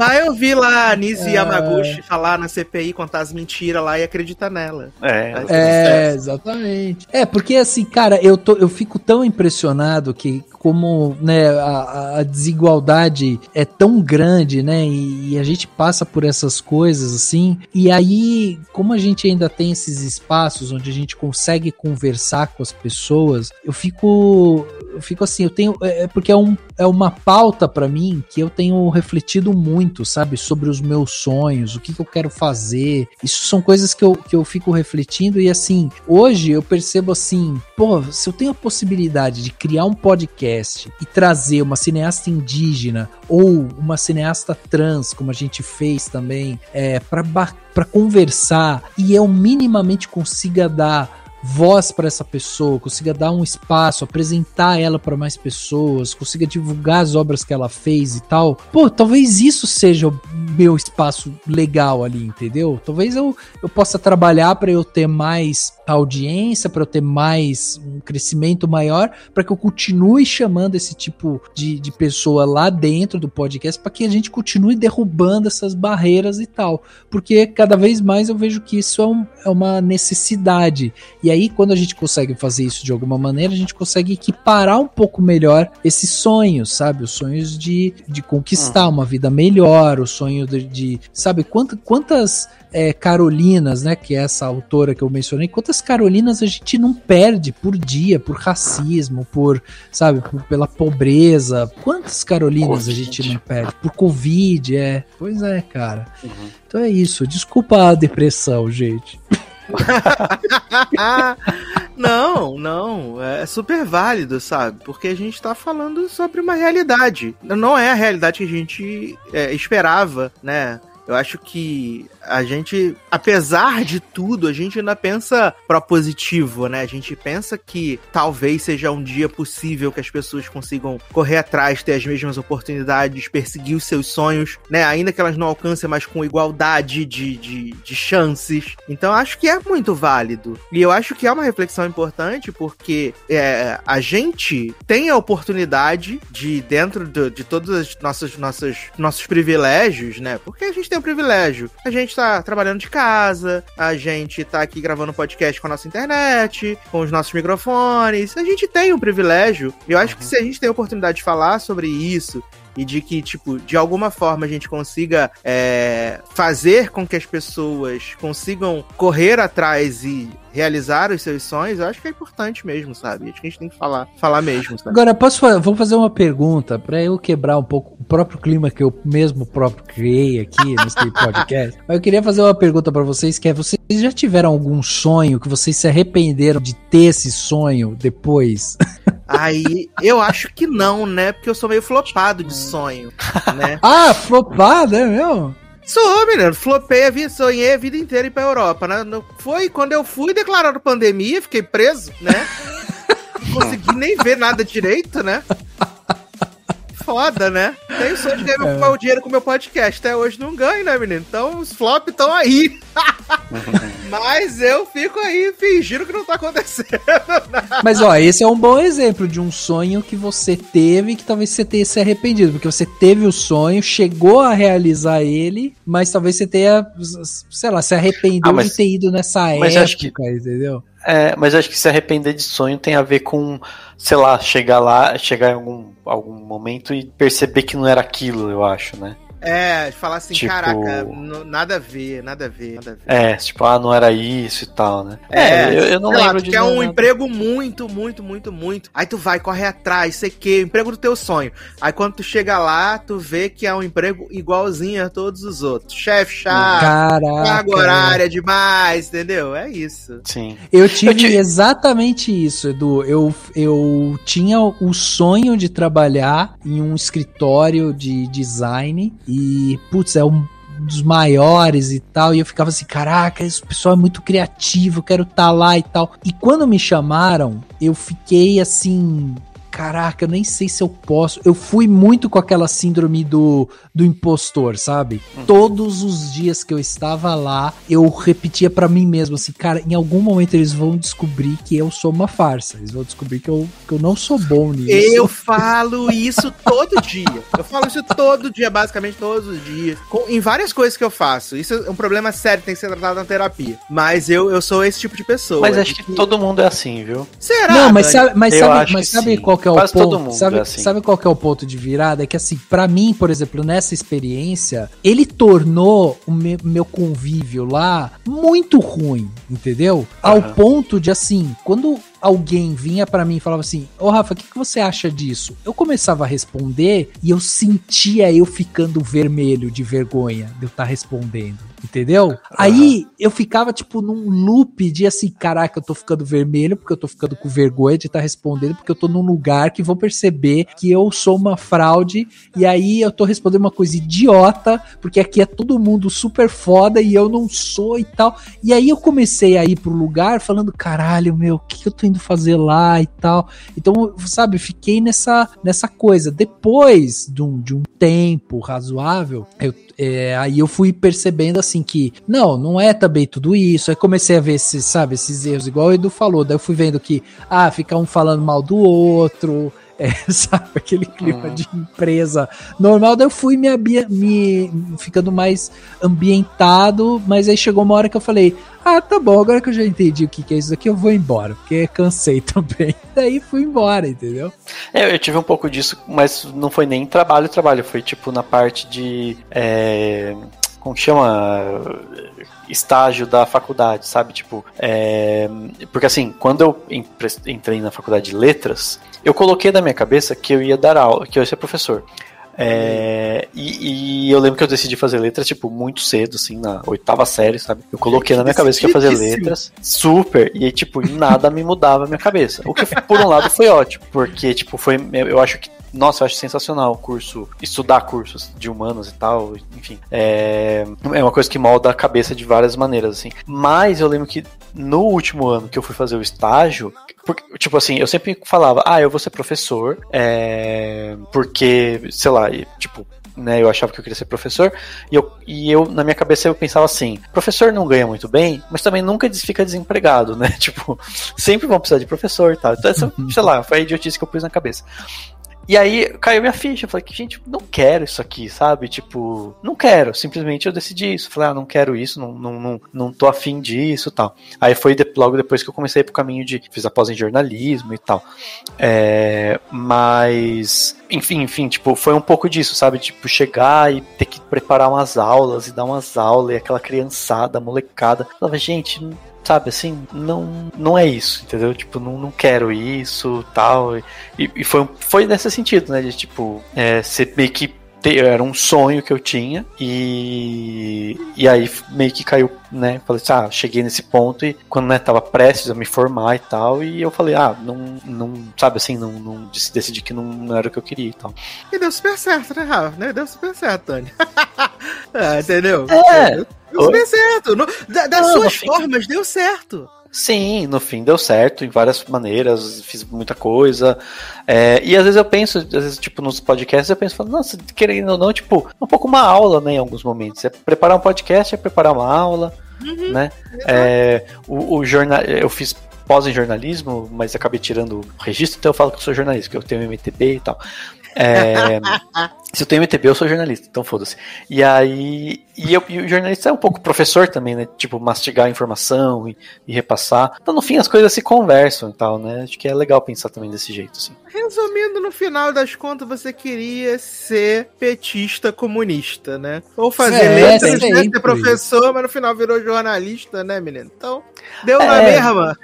Vai ouvir lá a Nise é... Yamaguchi falar na CPI, contar as mentiras lá e acreditar nela. É, é exatamente. É, porque assim, cara, eu, tô, eu fico tão impressionado que como né, a, a, desigualdade é tão grande, né? E, e, a gente passa por essas coisas assim. E aí, como a gente ainda tem esses espaços onde a gente consegue conversar com as pessoas, eu fico, eu fico assim, eu tenho é, é porque é, um, é uma pauta para mim que eu tenho refletido muito, sabe, sobre os meus sonhos, o que, que eu quero fazer. Isso são coisas que eu, que eu fico refletindo e assim, hoje eu percebo assim, pô, se eu tenho a possibilidade de criar um podcast podcast e trazer uma cineasta indígena ou uma cineasta trans, como a gente fez também, é, para conversar e eu minimamente consiga dar voz para essa pessoa, consiga dar um espaço, apresentar ela para mais pessoas, consiga divulgar as obras que ela fez e tal. Pô, talvez isso seja o meu espaço legal ali, entendeu? Talvez eu, eu possa trabalhar para eu ter mais audiência, para eu ter mais um crescimento maior, para que eu continue chamando esse tipo de, de pessoa lá dentro do podcast, para que a gente continue derrubando essas barreiras e tal. Porque cada vez mais eu vejo que isso é, um, é uma necessidade. E E aí, quando a gente consegue fazer isso de alguma maneira, a gente consegue equiparar um pouco melhor esses sonhos, sabe? Os sonhos de, de conquistar uma vida melhor, o sonho de, de sabe, quantas, quantas é, Carolinas, né, que é essa autora que eu mencionei, quantas Carolinas a gente não perde por dia por racismo, por, sabe, por, pela pobreza. Quantas Carolinas COVID. a gente não perde por Covid, é. Pois é, cara. Uhum. Então é isso. Desculpa a depressão, gente. não, não, é super válido, sabe? Porque a gente tá falando sobre uma realidade. Não é a realidade que a gente é, esperava, né? Eu acho que a gente, apesar de tudo, a gente ainda pensa propositivo, né? A gente pensa que talvez seja um dia possível que as pessoas consigam correr atrás, ter as mesmas oportunidades, perseguir os seus sonhos, né? Ainda que elas não alcancem, mas com igualdade de, de, de chances. Então acho que é muito válido. E eu acho que é uma reflexão importante porque é, a gente tem a oportunidade de, dentro de, de todos os nossos, nossos, nossos privilégios, né? Porque a gente tem o privilégio. A gente gente tá trabalhando de casa, a gente tá aqui gravando podcast com a nossa internet, com os nossos microfones. A gente tem um privilégio. Eu acho uhum. que se a gente tem a oportunidade de falar sobre isso e de que, tipo, de alguma forma a gente consiga é, fazer com que as pessoas consigam correr atrás e realizar os seus sonhos, eu acho que é importante mesmo, sabe? Acho que a gente tem que falar, falar mesmo. Sabe? Agora, posso vou fazer uma pergunta para eu quebrar um pouco o próprio clima que eu mesmo próprio criei aqui nesse podcast. Mas eu queria fazer uma pergunta para vocês, que é, vocês já tiveram algum sonho que vocês se arrependeram de ter esse sonho depois? Aí, eu acho que não, né? Porque eu sou meio flopado de sonho, né? ah, flopado, é mesmo? Sou, menino. Flopei a vida, sonhei a vida inteira ir pra Europa, né? Foi quando eu fui declarado pandemia, fiquei preso, né? Não consegui nem ver nada direito, né? Foda, né? Tenho sonho de ganhar é. o dinheiro com o meu podcast. Até hoje não ganho, né, menino? Então os flops estão aí. Mas eu fico aí fingindo que não tá acontecendo. Mas ó, esse é um bom exemplo de um sonho que você teve que talvez você tenha se arrependido, porque você teve o sonho, chegou a realizar ele, mas talvez você tenha, sei lá, se arrependeu ah, mas, de ter ido nessa época, acho que, entendeu? É, mas acho que se arrepender de sonho tem a ver com, sei lá, chegar lá, chegar em algum, algum momento e perceber que não era aquilo, eu acho, né? É, falar assim, tipo... caraca, nada a ver, nada a ver, nada a ver. É, tipo, ah, não era isso e tal, né? É, é eu, eu, não lembro lá, tu de quer um nada. emprego muito, muito, muito, muito. Aí tu vai, corre atrás, sei que, emprego do teu sonho. Aí quando tu chega lá, tu vê que é um emprego igualzinho a todos os outros. Chefe chato, carga horária demais, entendeu? É isso. Sim. Eu tive, eu tive exatamente isso, Edu. Eu, eu tinha o sonho de trabalhar em um escritório de design e, putz, é um dos maiores e tal, e eu ficava assim, caraca, esse pessoal é muito criativo, quero estar tá lá e tal. E quando me chamaram, eu fiquei assim, caraca, eu nem sei se eu posso. Eu fui muito com aquela síndrome do, do impostor, sabe? Uhum. Todos os dias que eu estava lá, eu repetia para mim mesmo assim, cara, em algum momento eles vão descobrir que eu sou uma farsa. Eles vão descobrir que eu, que eu não sou bom nisso. Eu falo isso todo dia. Eu falo isso todo dia, basicamente todos os dias. Com, em várias coisas que eu faço. Isso é um problema sério, tem que ser tratado na terapia. Mas eu, eu sou esse tipo de pessoa. Mas acho que, que todo mundo é assim, viu? Será? Não, mas sabe, mas sabe, mas sabe qual que é o Quase ponto? Todo mundo sabe, é assim. sabe qual que é o ponto de virada? É que assim, para mim, por exemplo, nessa experiência, ele tornou o meu, meu convívio lá muito ruim, entendeu? Uhum. Ao ponto de assim, quando alguém vinha para mim e falava assim: Ô oh, Rafa, o que, que você acha disso? Eu começava a responder e eu sentia eu ficando vermelho de vergonha de eu estar tá respondendo. Entendeu? Uhum. Aí eu ficava, tipo, num loop de assim, caraca, eu tô ficando vermelho porque eu tô ficando com vergonha de estar tá respondendo, porque eu tô num lugar que vão perceber que eu sou uma fraude, e aí eu tô respondendo uma coisa idiota, porque aqui é todo mundo super foda e eu não sou e tal. E aí eu comecei a ir pro lugar falando, caralho, meu, o que, que eu tô indo fazer lá e tal. Então, sabe, fiquei nessa, nessa coisa. Depois de um, de um tempo razoável, eu, é, aí eu fui percebendo assim que, não, não é também tudo isso. Aí comecei a ver esses, sabe, esses erros, igual o Edu falou. Daí eu fui vendo que, ah, fica um falando mal do outro, É, sabe, aquele clima uhum. de empresa normal. Daí eu fui me, me ficando mais ambientado, mas aí chegou uma hora que eu falei: ah, tá bom, agora que eu já entendi o que, que é isso aqui, eu vou embora, porque cansei também. Daí fui embora, entendeu? É, eu tive um pouco disso, mas não foi nem trabalho, trabalho, foi tipo na parte de. É, como chama? estágio da faculdade, sabe? Tipo, é... porque assim, quando eu entrei na faculdade de letras, eu coloquei na minha cabeça que eu ia dar aula, que eu ia ser professor. É, e, e, eu lembro que eu decidi fazer letras, tipo, muito cedo, assim, na oitava série, sabe? Eu coloquei na minha cabeça que ia fazer letras, super, e tipo, nada me mudava a minha cabeça. O que, por um lado, foi ótimo, porque, tipo, foi, eu acho que nossa, eu acho sensacional o curso, estudar cursos de humanos e tal, enfim. É, é uma coisa que molda a cabeça de várias maneiras, assim. Mas eu lembro que no último ano que eu fui fazer o estágio, porque, tipo assim, eu sempre falava, ah, eu vou ser professor, é, porque, sei lá, tipo, né, eu achava que eu queria ser professor, e eu, e eu, na minha cabeça, eu pensava assim, professor não ganha muito bem, mas também nunca fica desempregado, né, tipo, sempre vão precisar de professor e tal, então essa, sei lá, foi a idiotice que eu pus na cabeça. E aí caiu minha ficha. Eu falei que, gente, não quero isso aqui, sabe? Tipo, não quero. Simplesmente eu decidi isso. Falei, ah, não quero isso, não, não, não, não tô afim disso tal. Aí foi de, logo depois que eu comecei pro caminho de. Fiz a pós em jornalismo e tal. É, mas. Enfim, enfim, tipo, foi um pouco disso, sabe? Tipo, chegar e ter que preparar umas aulas e dar umas aulas e aquela criançada, molecada. Eu falava, gente, sabe, assim, não, não é isso, entendeu? Tipo, não, não quero isso, tal. E, e foi, foi nesse sentido, né? De, tipo, é, ser meio que era um sonho que eu tinha e, e aí meio que caiu, né? Falei assim, ah, cheguei nesse ponto e quando né, tava prestes a me formar e tal, e eu falei, ah, não, não sabe assim, não, não decidi que não, não era o que eu queria e tal. E deu super certo, né, Rafa? Né? Deu super certo, Tony. é, entendeu? É. Deu, deu super certo. No, da, das não, suas formas, deu certo. Sim, no fim deu certo em várias maneiras, fiz muita coisa. É, e às vezes eu penso, às vezes, tipo, nos podcasts, eu penso, nossa, querendo ou não, tipo, um pouco uma aula, né, em alguns momentos. É preparar um podcast, é preparar uma aula, uhum, né? É, o, o jornal, eu fiz pós em jornalismo, mas acabei tirando o registro, então eu falo que eu sou jornalista, que eu tenho MTB e tal. É, se eu tenho MTB, eu sou jornalista, então foda-se. E aí. E, eu, e o jornalista é um pouco professor também, né? Tipo, mastigar a informação e, e, repassar. Então, no fim, as coisas se conversam e tal, né? Acho que é legal pensar também desse jeito, assim. Resumindo, no final das contas, você queria ser petista comunista, né? Ou fazer é, letras, né? Ser professor, mas no final virou jornalista, né, menino? Então, deu é, na mesma.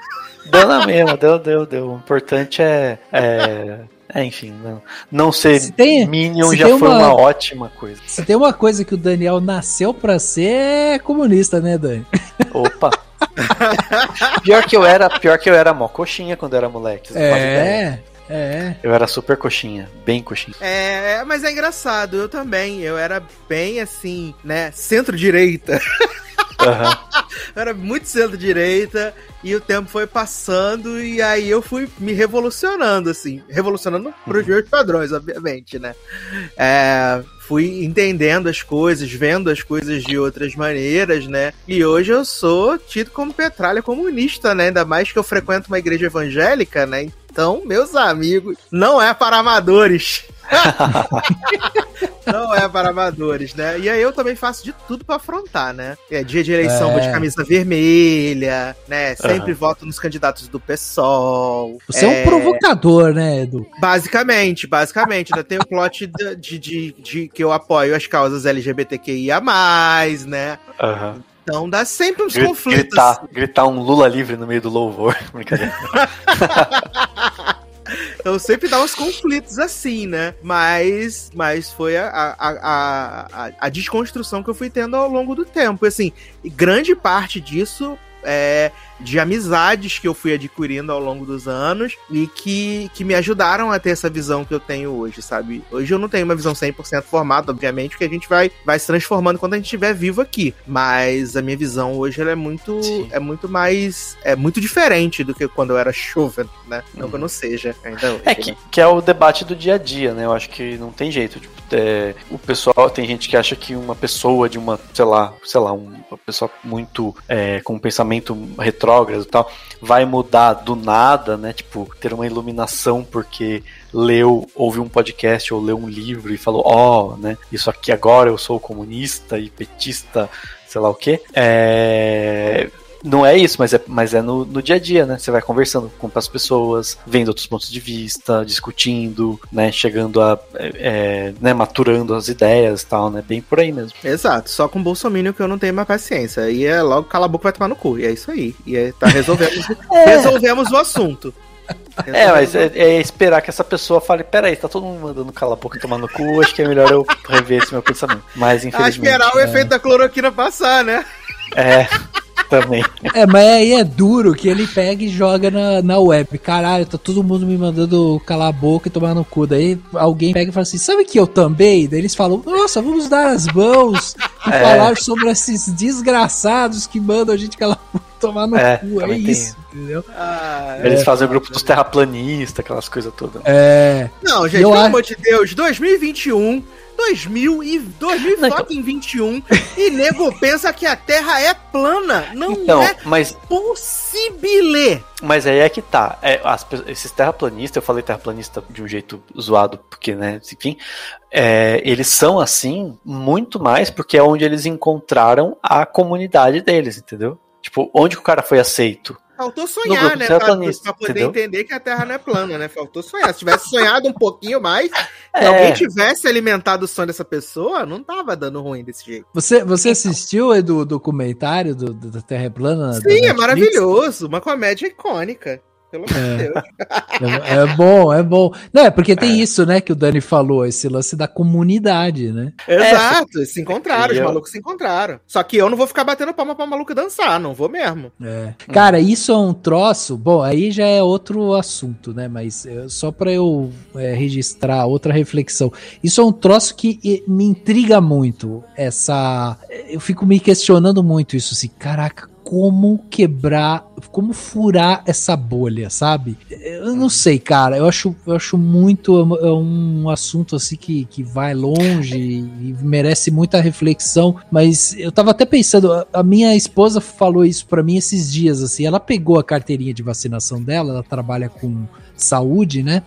Deu na mesma, deu, deu, deu. O importante é, é é, enfim, não, não ser se tem, Minion se já foi uma, uma, ótima coisa. Se tem uma coisa que o Daniel nasceu pra ser, é comunista, né, Dani? Opa! pior que eu era, pior que eu era mó coxinha quando eu era moleque. É, é. Eu era super coxinha, bem coxinha. É, mas é engraçado, eu também. Eu era bem assim, né, centro-direita. Uhum. Era muito centro-direita e o tempo foi passando e aí eu fui me revolucionando, assim. Revolucionando uhum. meus padrões, obviamente, né? É, fui entendendo as coisas, vendo as coisas de outras maneiras, né? E hoje eu sou tido como petralha comunista, né? Ainda mais que eu frequento uma igreja evangélica, né? Então, meus amigos, não é para amadores. não é para amadores, né? E aí eu também faço de tudo para afrontar, né? É dia de eleição, é. vou de camisa vermelha, né? Sempre uhum. voto nos candidatos do PSOL. Você é, é um provocador, né, Edu? Basicamente, basicamente. Ainda tem o plot de, de, de, de, que eu apoio as causas LGBTQIA, né? Uhum. Então dá sempre uns conflitos. Gritar, gritar um Lula livre no meio do louvor. Brincadeira. Então sempre dá uns conflitos assim, né? Mas, mas foi a, a, a, a, desconstrução que eu fui tendo ao longo do tempo. Assim, grande parte disso é, de amizades que eu fui adquirindo ao longo dos anos e que, que me ajudaram a ter essa visão que eu tenho hoje, sabe? Hoje eu não tenho uma visão 100% formada, obviamente, porque a gente vai, vai se transformando quando a gente estiver vivo aqui. Mas a minha visão hoje ela é muito é muito mais é muito diferente do que quando eu era jovem, né? Não uhum. que eu não seja ainda hoje, É que, né? que é o debate do dia a dia, né? Eu acho que não tem jeito. Tipo, é, o pessoal tem gente que acha que uma pessoa de uma, sei lá, sei lá, uma pessoa muito é, com um pensamento pensamento retrógrado e tal vai mudar do nada, né? Tipo, ter uma iluminação porque leu, ouviu um podcast ou leu um livro e falou, ó, oh, né? Isso aqui agora eu sou comunista e petista, sei lá o quê. É não é isso, mas é, mas é no, no dia a dia, né? Você vai conversando com as pessoas, vendo outros pontos de vista, discutindo, né? Chegando a. É, é né? Maturando as ideias e tal, né? Bem por aí mesmo. Exato. Só com o Bolsonaro que eu não tenho mais paciência. E é logo cala a boca vai tomar no cu. E é isso aí. E é, tá resolvemos, é. resolvemos o assunto. É, mas é, é, esperar que essa pessoa fale, peraí, tá todo mundo mandando cala a boca e tomar no cu, acho que é melhor eu rever esse meu pensamento. Mas infelizmente. A esperar o é... efeito da cloroquina passar, né? É. também. É, mas aí é duro que ele pega e joga na, na web. Caralho, tá todo mundo me mandando calar a boca e tomar no cu. Daí alguém pega e fala assim: sabe que eu também? Daí eles falam: nossa, vamos dar as mãos e é. falar sobre esses desgraçados que mandam a gente calar a boca tomar no é, cu. É isso, tem. entendeu? Ah, Eles é, fazem o grupo dos terraplanistas, aquelas coisas todas. É. Não, gente, pelo amor de Deus, 2021 2000 e 2021 e nego pensa que a Terra é plana. Não então, é mas, possível. Mas aí é que tá. É, as, esses terraplanistas, eu falei terraplanista de um jeito zoado, porque, né, enfim, é, eles são assim muito mais porque é onde eles encontraram a comunidade deles, entendeu? Tipo, onde o cara foi aceito? Faltou sonhar, né? Pra, pra, poder entendeu? entender que a Terra não é plana, né? Faltou sonhar. Se tivesse sonhado um pouquinho mais, é. se alguém tivesse alimentado o sonho dessa pessoa, não tava dando ruim desse jeito. Você, você assistiu, Edu, o documentário do, do, da Terra é plana? Sim, é maravilhoso. Uma comédia icônica. Pelo amor de Deus. É, é, bom, é bom. Não, é porque tem é. isso, né, que o Dani falou, esse lance da comunidade, né? Exato, é, se encontraram, os malucos se encontraram. Só que eu não vou ficar batendo palma pra maluco dançar, não vou mesmo. É. Cara, isso é um troço, bom, aí já é outro assunto, né, mas é, só pra eu é, registrar outra reflexão. Isso é um troço que me intriga muito, essa... Eu fico me questionando muito isso, assim, caraca, como quebrar, como furar essa bolha, sabe? Eu não sei, cara. Eu acho, eu acho muito. É um assunto assim que, que vai longe e merece muita reflexão. Mas eu tava até pensando, a minha esposa falou isso para mim esses dias, assim. Ela pegou a carteirinha de vacinação dela, ela trabalha com saúde, né?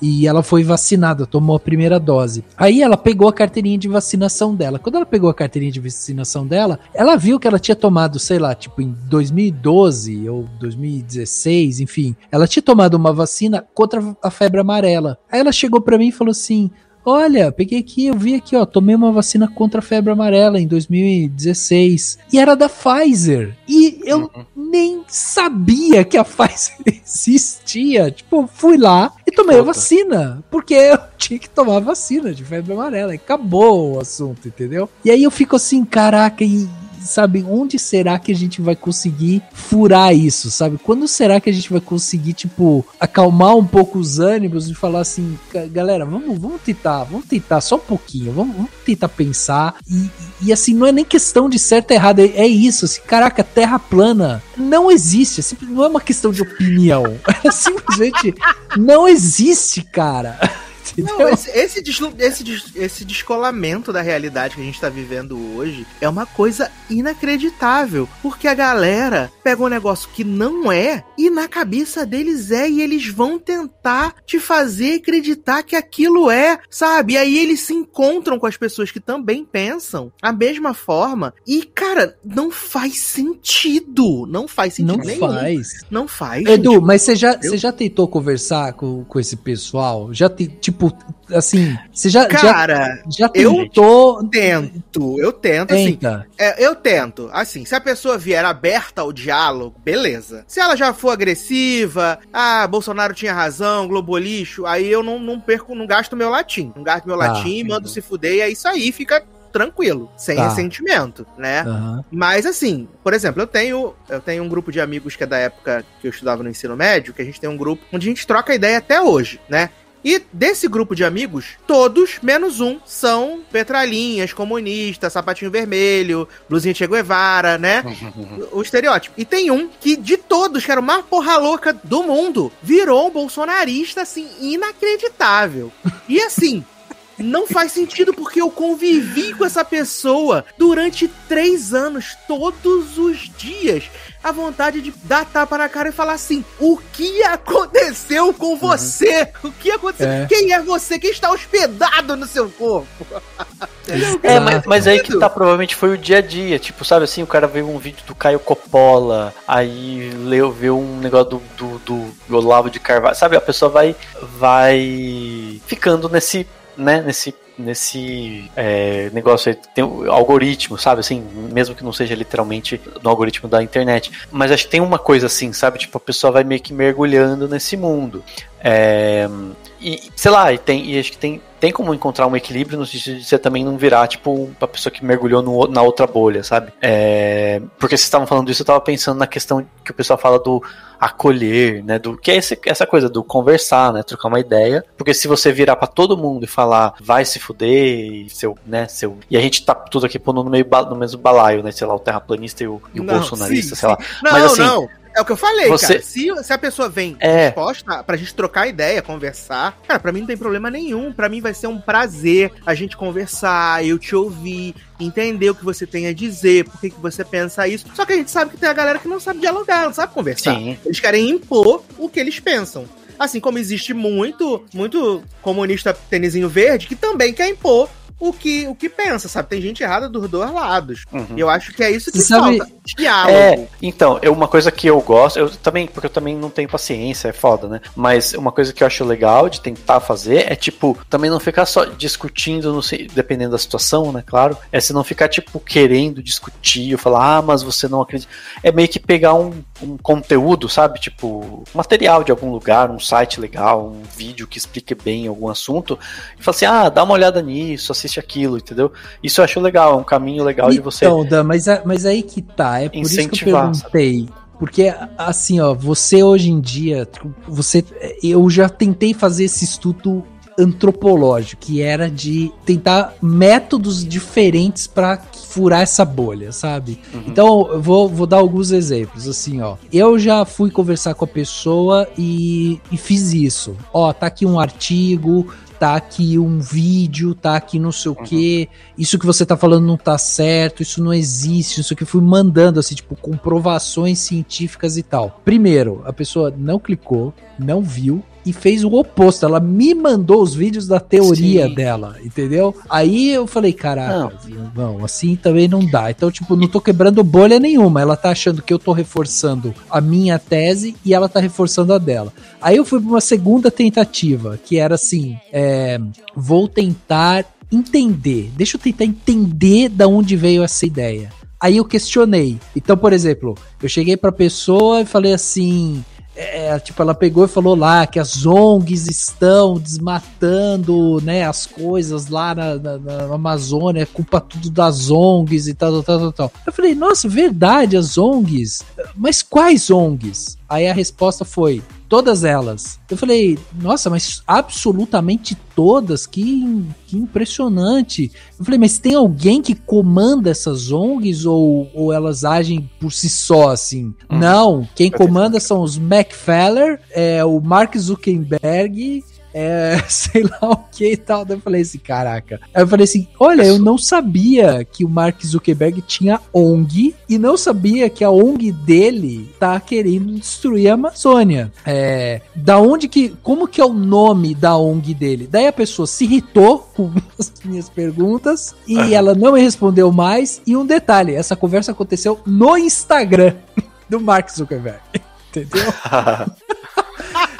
E ela foi vacinada, tomou a primeira dose. Aí ela pegou a carteirinha de vacinação dela. Quando ela pegou a carteirinha de vacinação dela, ela viu que ela tinha tomado, sei lá, tipo em 2012 ou 2016, enfim, ela tinha tomado uma vacina contra a febre amarela. Aí ela chegou para mim e falou assim: Olha, peguei aqui, eu vi aqui, ó, tomei uma vacina contra a febre amarela em 2016 e era da Pfizer. E eu uhum. nem sabia que a Pfizer existia. Tipo, fui lá e tomei Puta. a vacina, porque eu tinha que tomar vacina de febre amarela. E acabou o assunto, entendeu? E aí eu fico assim, caraca, e sabe, onde será que a gente vai conseguir furar isso, sabe? Quando será que a gente vai conseguir, tipo, acalmar um pouco os ânimos e falar assim, galera, vamos, vamos tentar, vamos tentar só um pouquinho, vamos, vamos tentar pensar e, e, assim, não é nem questão de certo ou errado, é, é isso, assim, caraca, terra plana não existe, é não é uma questão de opinião, é simplesmente não existe, cara. Não, esse, esse, esse, esse descolamento da realidade que a gente tá vivendo hoje é uma coisa inacreditável. Porque a galera pega um negócio que não é e na cabeça deles é e eles vão tentar te fazer acreditar que aquilo é, sabe? E aí eles se encontram com as pessoas que também pensam a mesma forma e, cara, não faz sentido. Não faz sentido não nenhum. Faz. Não faz. Edu, gente. mas você já, você já tentou conversar com, com esse pessoal? Já, te, tipo, tipo, assim, você já. Cara, já, já eu tô. Tento, eu tento, assim, Tenta. assim. É, eu tento. Assim, se a pessoa vier aberta ao diálogo, beleza. Se ela já for agressiva, ah, Bolsonaro tinha razão, Globo lixo, aí eu não, não perco, não gasto meu latim. Não gasto meu ah, latim, mando se fuder, e é isso aí, fica tranquilo, sem tá. ressentimento, né? Uhum. Mas assim, por exemplo, eu tenho eu tenho um grupo de amigos que é da época que eu estudava no ensino médio, que a gente tem um grupo onde a gente troca ideia até hoje, né? E desse grupo de amigos, todos, menos um, são petralinhas, comunistas, sapatinho vermelho, blusinha Che Guevara, né? o estereótipo. E tem um que, de todos, que era o mais porra louca do mundo, virou um bolsonarista, assim, inacreditável. E assim, não faz sentido porque eu convivi com essa pessoa durante três anos, todos os dias. A vontade de dar tapa na cara e falar assim: o que aconteceu com uhum. você? Uhum. O que aconteceu? É. Quem é você? Quem está hospedado no seu corpo? é, mas, mas aí que tá, provavelmente foi o dia a dia. Tipo, sabe assim, o cara viu um vídeo do Caio Coppola, aí leu, viu um negócio do, do, do Olavo de Carvalho. Sabe, a pessoa vai, vai ficando nesse né, nesse nesse é, negócio aí, tem algoritmo, sabe? Assim, mesmo que não seja literalmente no algoritmo da internet. Mas acho que tem uma coisa assim, sabe? Tipo, a pessoa vai meio que mergulhando nesse mundo. É, e, sei lá, e, tem, e acho que tem, tem como encontrar um equilíbrio no sentido de você também não virar, tipo, uma pessoa que mergulhou no, na outra bolha, sabe? É, porque vocês estavam falando disso, eu tava pensando na questão que o pessoal fala do acolher, né? Do que é esse, essa coisa do conversar, né? Trocar uma ideia. Porque se você virar para todo mundo e falar, vai se fuder, seu, né? Seu. E a gente tá tudo aqui pondo no, meio, no mesmo balaio, né? Sei lá, o terraplanista e o, e o não, bolsonarista, sim, sei lá. Não, Mas assim. Não. É o que eu falei, você... cara. Se, se a pessoa vem é. disposta pra gente trocar ideia, conversar, cara, pra mim não tem problema nenhum. Pra mim vai ser um prazer a gente conversar, eu te ouvir, entender o que você tem a dizer, por que, que você pensa isso. Só que a gente sabe que tem a galera que não sabe dialogar, não sabe conversar. Sim. Eles querem impor o que eles pensam. Assim como existe muito, muito comunista tênisinho verde que também quer impor o que, o que pensa, sabe? Tem gente errada dos dois lados. Uhum. E eu acho que é isso que Você falta. Sabe... Diálogo. É, então, é uma coisa que eu gosto, eu também, porque eu também não tenho paciência, é foda, né? Mas uma coisa que eu acho legal de tentar fazer é, tipo, também não ficar só discutindo, não sei, dependendo da situação, né? Claro. É se não ficar, tipo, querendo discutir, ou falar, ah, mas você não acredita. É meio que pegar um, um conteúdo, sabe? Tipo, material de algum lugar, um site legal, um vídeo que explique bem algum assunto, e falar assim, ah, dá uma olhada nisso, assiste assiste aquilo, entendeu? Isso eu acho legal, é um caminho legal então, de você. Então, Dan, mas, é, mas aí que tá, é por isso que eu perguntei. Porque, assim, ó, você hoje em dia, você, eu já tentei fazer esse estudo antropológico, que era de tentar métodos diferentes para furar essa bolha, sabe? Uhum. Então, eu vou, vou dar alguns exemplos, assim, ó. Eu já fui conversar com a pessoa e, e fiz isso. Ó, tá aqui um artigo, tá aqui um vídeo, tá aqui não sei o uhum. que, isso que você tá falando não tá certo, isso não existe, isso que fui mandando, assim, tipo, comprovações científicas e tal. Primeiro, a pessoa não clicou, não viu, e fez o oposto. Ela me mandou os vídeos da teoria Sim. dela, entendeu? Aí eu falei, caraca, não. não, assim também não dá. Então, tipo, não tô quebrando bolha nenhuma. Ela tá achando que eu tô reforçando a minha tese e ela tá reforçando a dela. Aí eu fui pra uma segunda tentativa, que era assim: é, vou tentar entender. Deixa eu tentar entender da onde veio essa ideia. Aí eu questionei. Então, por exemplo, eu cheguei pra pessoa e falei assim: é, tipo, ela pegou e falou lá que as ONGs estão desmatando, né, as coisas lá na, na, na Amazônia, é culpa tudo das ONGs e tal, tal, tal, tal. Eu falei, nossa, verdade, as ONGs? Mas quais ONGs? Aí a resposta foi: todas elas. Eu falei, nossa, mas absolutamente todas? Que, que impressionante. Eu falei, mas tem alguém que comanda essas ONGs ou, ou elas agem por si só, assim? Hum. Não, quem comanda são os Macfeller, é, o Mark Zuckerberg é, sei lá o que e tal. Daí eu falei assim, caraca. Aí eu falei assim, olha, eu não sabia que o Mark Zuckerberg tinha ONG e não sabia que a ONG dele tá querendo destruir a Amazônia. É, da onde que, como que é o nome da ONG dele? Daí a pessoa se irritou com as minhas perguntas e ela não me respondeu mais. E um detalhe, essa conversa aconteceu no Instagram do Mark Zuckerberg. Entendeu?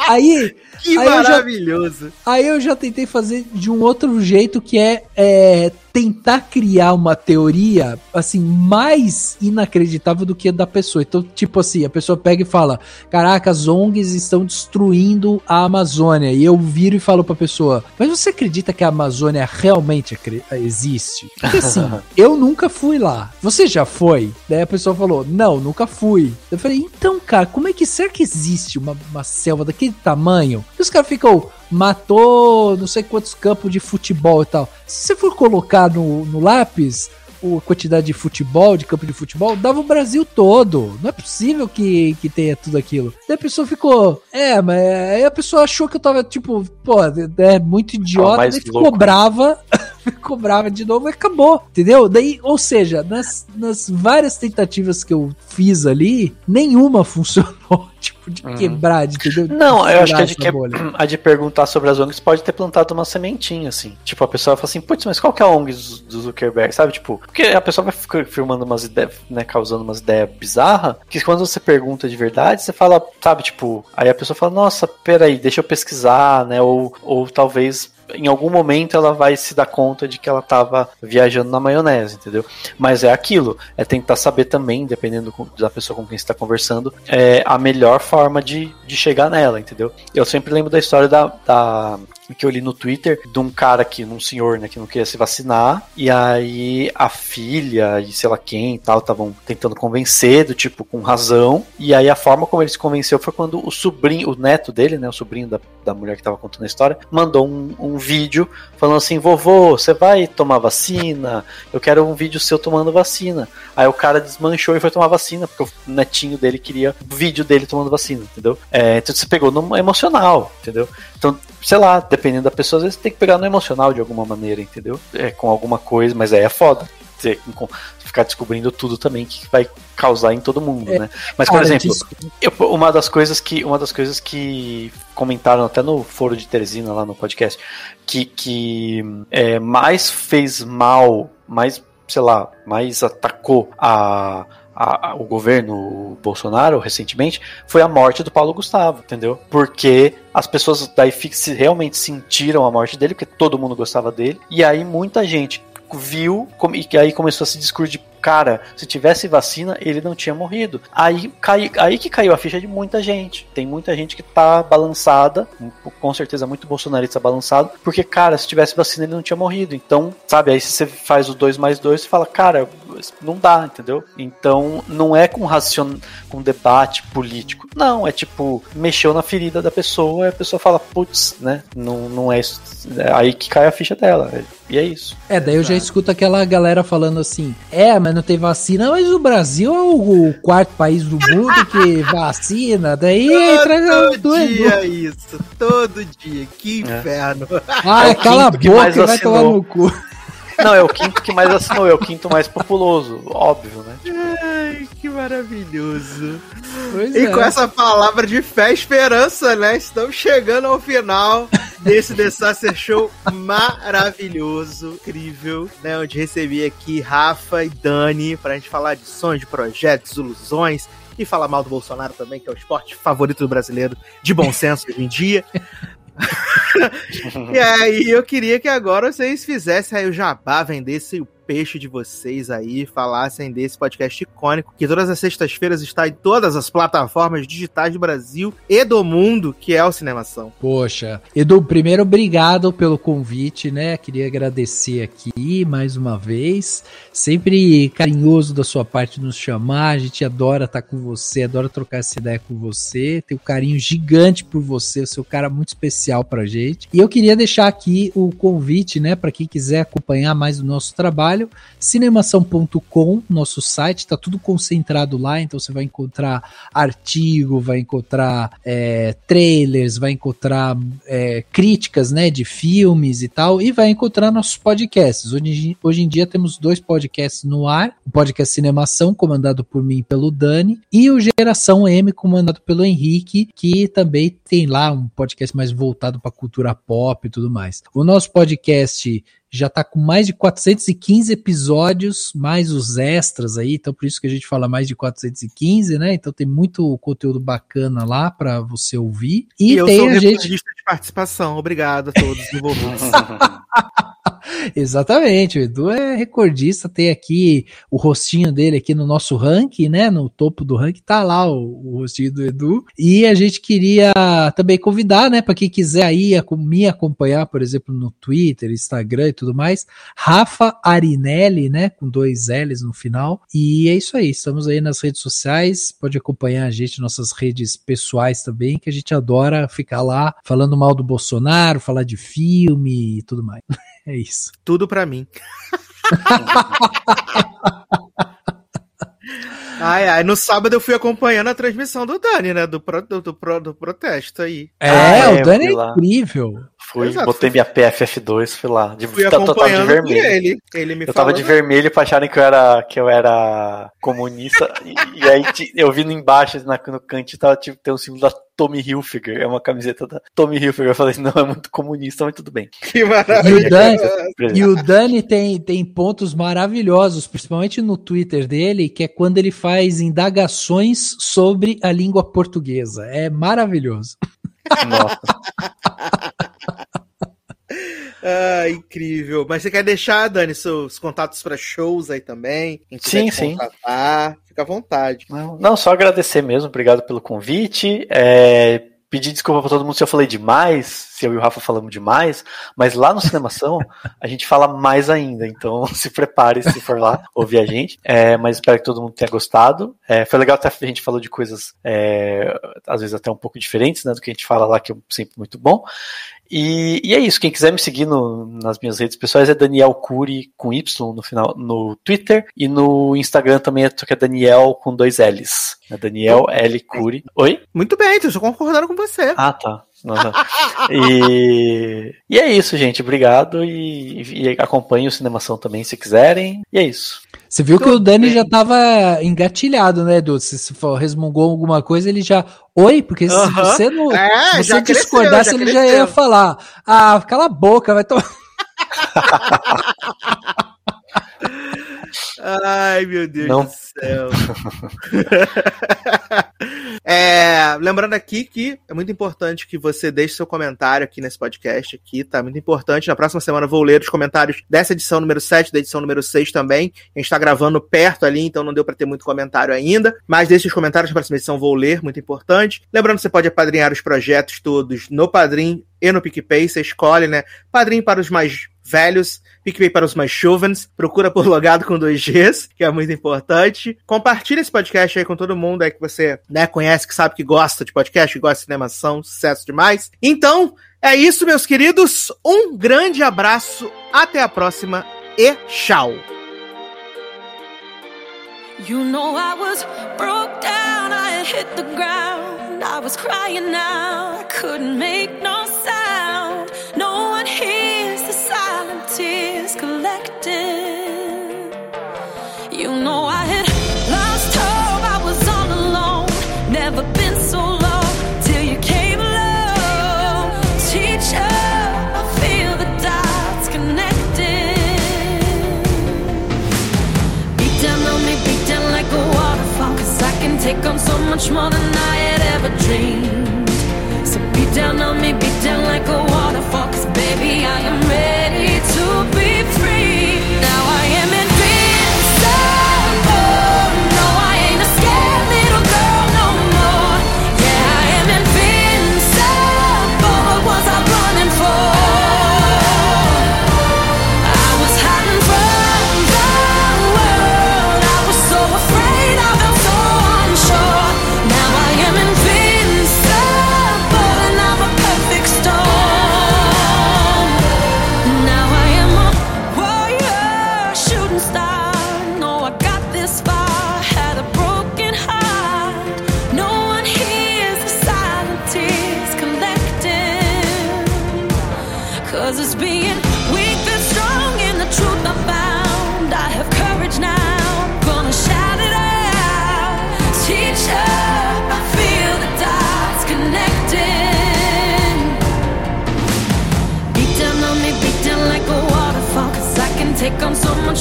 Aí que aí maravilhoso! Eu já, aí eu já tentei fazer de um outro jeito que é, é tentar criar uma teoria, assim, mais inacreditável do que a da pessoa. Então, tipo assim, a pessoa pega e fala: Caraca, as ONGs estão destruindo a Amazônia. E eu viro e falo pra pessoa: Mas você acredita que a Amazônia realmente existe? Porque assim, eu nunca fui lá. Você já foi? Daí a pessoa falou: Não, nunca fui. Eu falei: Então, cara, como é que será que existe uma, uma selva daquele tamanho? E os caras ficam matou não sei quantos campos de futebol e tal. Se você for colocar no, no lápis, a quantidade de futebol, de campo de futebol, dava o Brasil todo. Não é possível que, que tenha tudo aquilo. Daí a pessoa ficou, é, mas aí a pessoa achou que eu tava, tipo, pô, é muito idiota, ah, e ficou louco. brava. cobrava de novo e acabou, entendeu? Daí, ou seja, nas, nas várias tentativas que eu fiz ali, nenhuma funcionou, tipo, de uhum. quebrar, de, entendeu? Não, eu acho que a de, que a de perguntar sobre as ONGs pode ter plantado uma sementinha, assim. Tipo, a pessoa fala assim, putz, mas qual que é a ONG do Zuckerberg, sabe? Tipo, porque a pessoa vai ficar filmando umas ideias, né, causando umas ideias bizarras, que quando você pergunta de verdade, você fala, sabe, tipo, aí a pessoa fala, nossa, peraí, deixa eu pesquisar, né, ou, ou talvez em algum momento ela vai se dar conta de que ela estava viajando na maionese, entendeu? Mas é aquilo, é tentar saber também, dependendo da pessoa com quem está conversando, é a melhor forma de, de chegar nela, entendeu? Eu sempre lembro da história da, da que eu li no Twitter de um cara que, um senhor, né, que não queria se vacinar, e aí a filha e sei lá quem e tal estavam tentando convencer, do tipo, com razão, e aí a forma como ele se convenceu foi quando o sobrinho, o neto dele, né, o sobrinho da, da mulher que estava contando a história, mandou um, um vídeo falando assim: vovô, você vai tomar vacina? Eu quero um vídeo seu tomando vacina. Aí o cara desmanchou e foi tomar vacina, porque o netinho dele queria vídeo dele tomando vacina, entendeu? É, então você pegou no emocional, entendeu? Então, sei lá, dependendo da pessoa, às vezes tem que pegar no emocional de alguma maneira, entendeu? É, com alguma coisa, mas aí é foda. Você ficar descobrindo tudo também que vai causar em todo mundo, é, né? Mas, por exemplo, eu, uma das coisas que uma das coisas que comentaram até no foro de Teresina lá no podcast, que, que é, mais fez mal, mais, sei lá, mais atacou a a, a, o governo Bolsonaro recentemente foi a morte do Paulo Gustavo, entendeu? Porque as pessoas daí realmente sentiram a morte dele, porque todo mundo gostava dele, e aí muita gente viu e aí começou a se discutir cara, se tivesse vacina, ele não tinha morrido. Aí, cai, aí que caiu a ficha de muita gente. Tem muita gente que tá balançada, com certeza muito bolsonarista balançado, porque, cara, se tivesse vacina, ele não tinha morrido. Então, sabe, aí se você faz o 2 mais 2, você fala, cara, não dá, entendeu? Então, não é com racion... com debate político. Não, é tipo, mexeu na ferida da pessoa e a pessoa fala, putz, né? Não, não é isso. É aí que cai a ficha dela. E é isso. É, daí eu já escuto aquela galera falando assim: é, mas não tem vacina, mas o Brasil é o quarto país do mundo que vacina, daí entra todo dia isso, todo dia, que é. inferno. É. Ah, é cala a boca e vai tomar no cu. Não, é o quinto que mais assinou, é o quinto mais populoso, óbvio, né? Que maravilhoso. Pois e é. com essa palavra de fé e esperança, né? Estamos chegando ao final desse The Sacer Show maravilhoso, incrível, né? Onde recebi aqui Rafa e Dani pra gente falar de sonhos, de projetos, ilusões e falar mal do Bolsonaro também, que é o esporte favorito do brasileiro de bom senso hoje em dia. e aí eu queria que agora vocês fizessem aí o jabá, vendessem o peixe de vocês aí, falassem desse podcast icônico, que todas as sextas-feiras está em todas as plataformas digitais do Brasil e do mundo, que é o Cinemação. Poxa, Edu, primeiro obrigado pelo convite, né? Queria agradecer aqui mais uma vez. Sempre carinhoso da sua parte nos chamar, a gente adora estar com você, adora trocar essa ideia com você, tem um carinho gigante por você, é um cara muito especial pra gente. E eu queria deixar aqui o convite, né, para quem quiser acompanhar mais o nosso trabalho trabalho. Cinemação.com, nosso site, está tudo concentrado lá, então você vai encontrar artigo, vai encontrar é, trailers, vai encontrar é, críticas né, de filmes e tal, e vai encontrar nossos podcasts. Hoje, hoje em dia temos dois podcasts no ar: o podcast Cinemação, comandado por mim pelo Dani, e o Geração M, comandado pelo Henrique, que também tem lá um podcast mais voltado para cultura pop e tudo mais. O nosso podcast já está com mais de 415 episódios, mais os extras aí, então por isso que a gente fala mais de 415, né? Então tem muito conteúdo bacana lá para você ouvir. E, e tem a gente de participação. Obrigado a todos envolvidos. Exatamente, o Edu é recordista, tem aqui o rostinho dele aqui no nosso ranking, né? No topo do ranking tá lá o, o rostinho do Edu. E a gente queria também convidar, né, para quem quiser aí me acompanhar, por exemplo, no Twitter, Instagram e tudo mais, Rafa Arinelli, né, com dois L's no final. E é isso aí, estamos aí nas redes sociais, pode acompanhar a gente nossas redes pessoais também, que a gente adora ficar lá falando mal do Bolsonaro, falar de filme e tudo mais. É isso. Tudo para mim. Ai, ai, no sábado eu fui acompanhando a transmissão do Dani, né? Do, pro, do, do, do protesto aí. É, ah, é o Dani é incrível. Fui, Exato, botei minha PFF2, fui lá. De, fui tava de vermelho. Ele, ele me eu tava de vermelho pra acharem que eu era, que eu era comunista. e, e, aí eu vi no embaixo, na, no canto, tava, tipo, tem um símbolo da Tommy Hilfiger. É uma camiseta da Tommy Hilfiger. Eu falei, não, é muito comunista, mas tudo bem. Que maravilha. E o Dani, e o Dani tem, tem pontos maravilhosos, principalmente no Twitter dele, que é quando ele faz indagações sobre a língua portuguesa. É maravilhoso. Nossa. Ah, incrível. Mas você quer deixar, Dani, seus contatos para shows aí também? sim, sim. Fica à vontade. Não, não, só agradecer mesmo. Obrigado pelo convite. É, pedir desculpa para todo mundo se eu falei demais, se eu e o Rafa falamos demais, mas lá no Cinemação a gente fala mais ainda, então se prepare se for lá ouvir a gente. É, mas espero que todo mundo tenha gostado. É, foi legal até a gente falou de coisas, é, às vezes até um pouco diferentes, né, do que a gente fala lá, que é sempre muito bom. E, e, é isso. Quem quiser me seguir no, nas minhas redes pessoais é Daniel Cury com Y no final no Twitter e no Instagram também é, é Daniel com dois L's. É Daniel L Cury. Oi? Muito bem, estou concordando com você. Ah, tá. E, e é isso, gente. Obrigado. E, e acompanhe o Cinemação também se quiserem. E é isso. Você viu que o Dani já tava engatilhado, né, Edu? Se, resmungou alguma coisa, ele já. Oi, porque se você não. É, se você discordasse, cresceu, ele já ia falar. Ah, cala a boca, vai tomar. Ai, meu Deus não. do céu. é, lembrando aqui que é muito importante que você deixe seu comentário aqui nesse podcast aqui, tá? Muito importante. Na próxima semana eu vou ler os comentários dessa edição número 7, da edição número 6 também. A gente tá gravando perto ali, então não deu para ter muito comentário ainda. Mas deixe os comentários na próxima edição, vou ler, muito importante. Lembrando que você pode apadrinhar os projetos todos no Padrim e no PicPay. Você escolhe, né? Padrim para os mais velhos, PicPay para os mais jovens, procura por logado com dois Gs, que é muito importante. Compartilha esse podcast aí com todo mundo aí que você né, conhece, que sabe que gosta de podcast, que gosta de cinemação, sucesso demais. Então, é isso, meus queridos. Um grande abraço, até a próxima e tchau! You know I was broke down, I hit the ground, I was crying I couldn't make no sound, much more than I had ever dreamed. So beat down on me, beat down like a waterfall, cause baby I am ready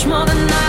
more than I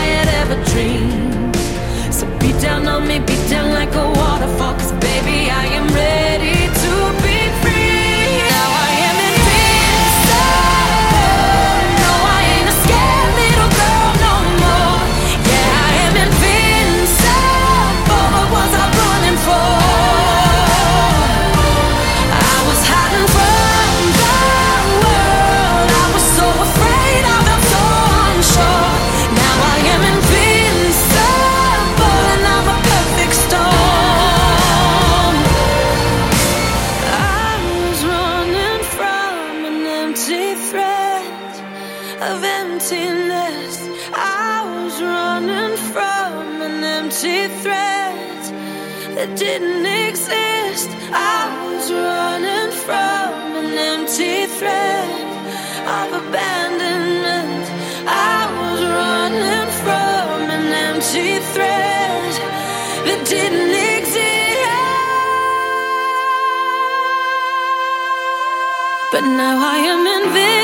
now I am invincible.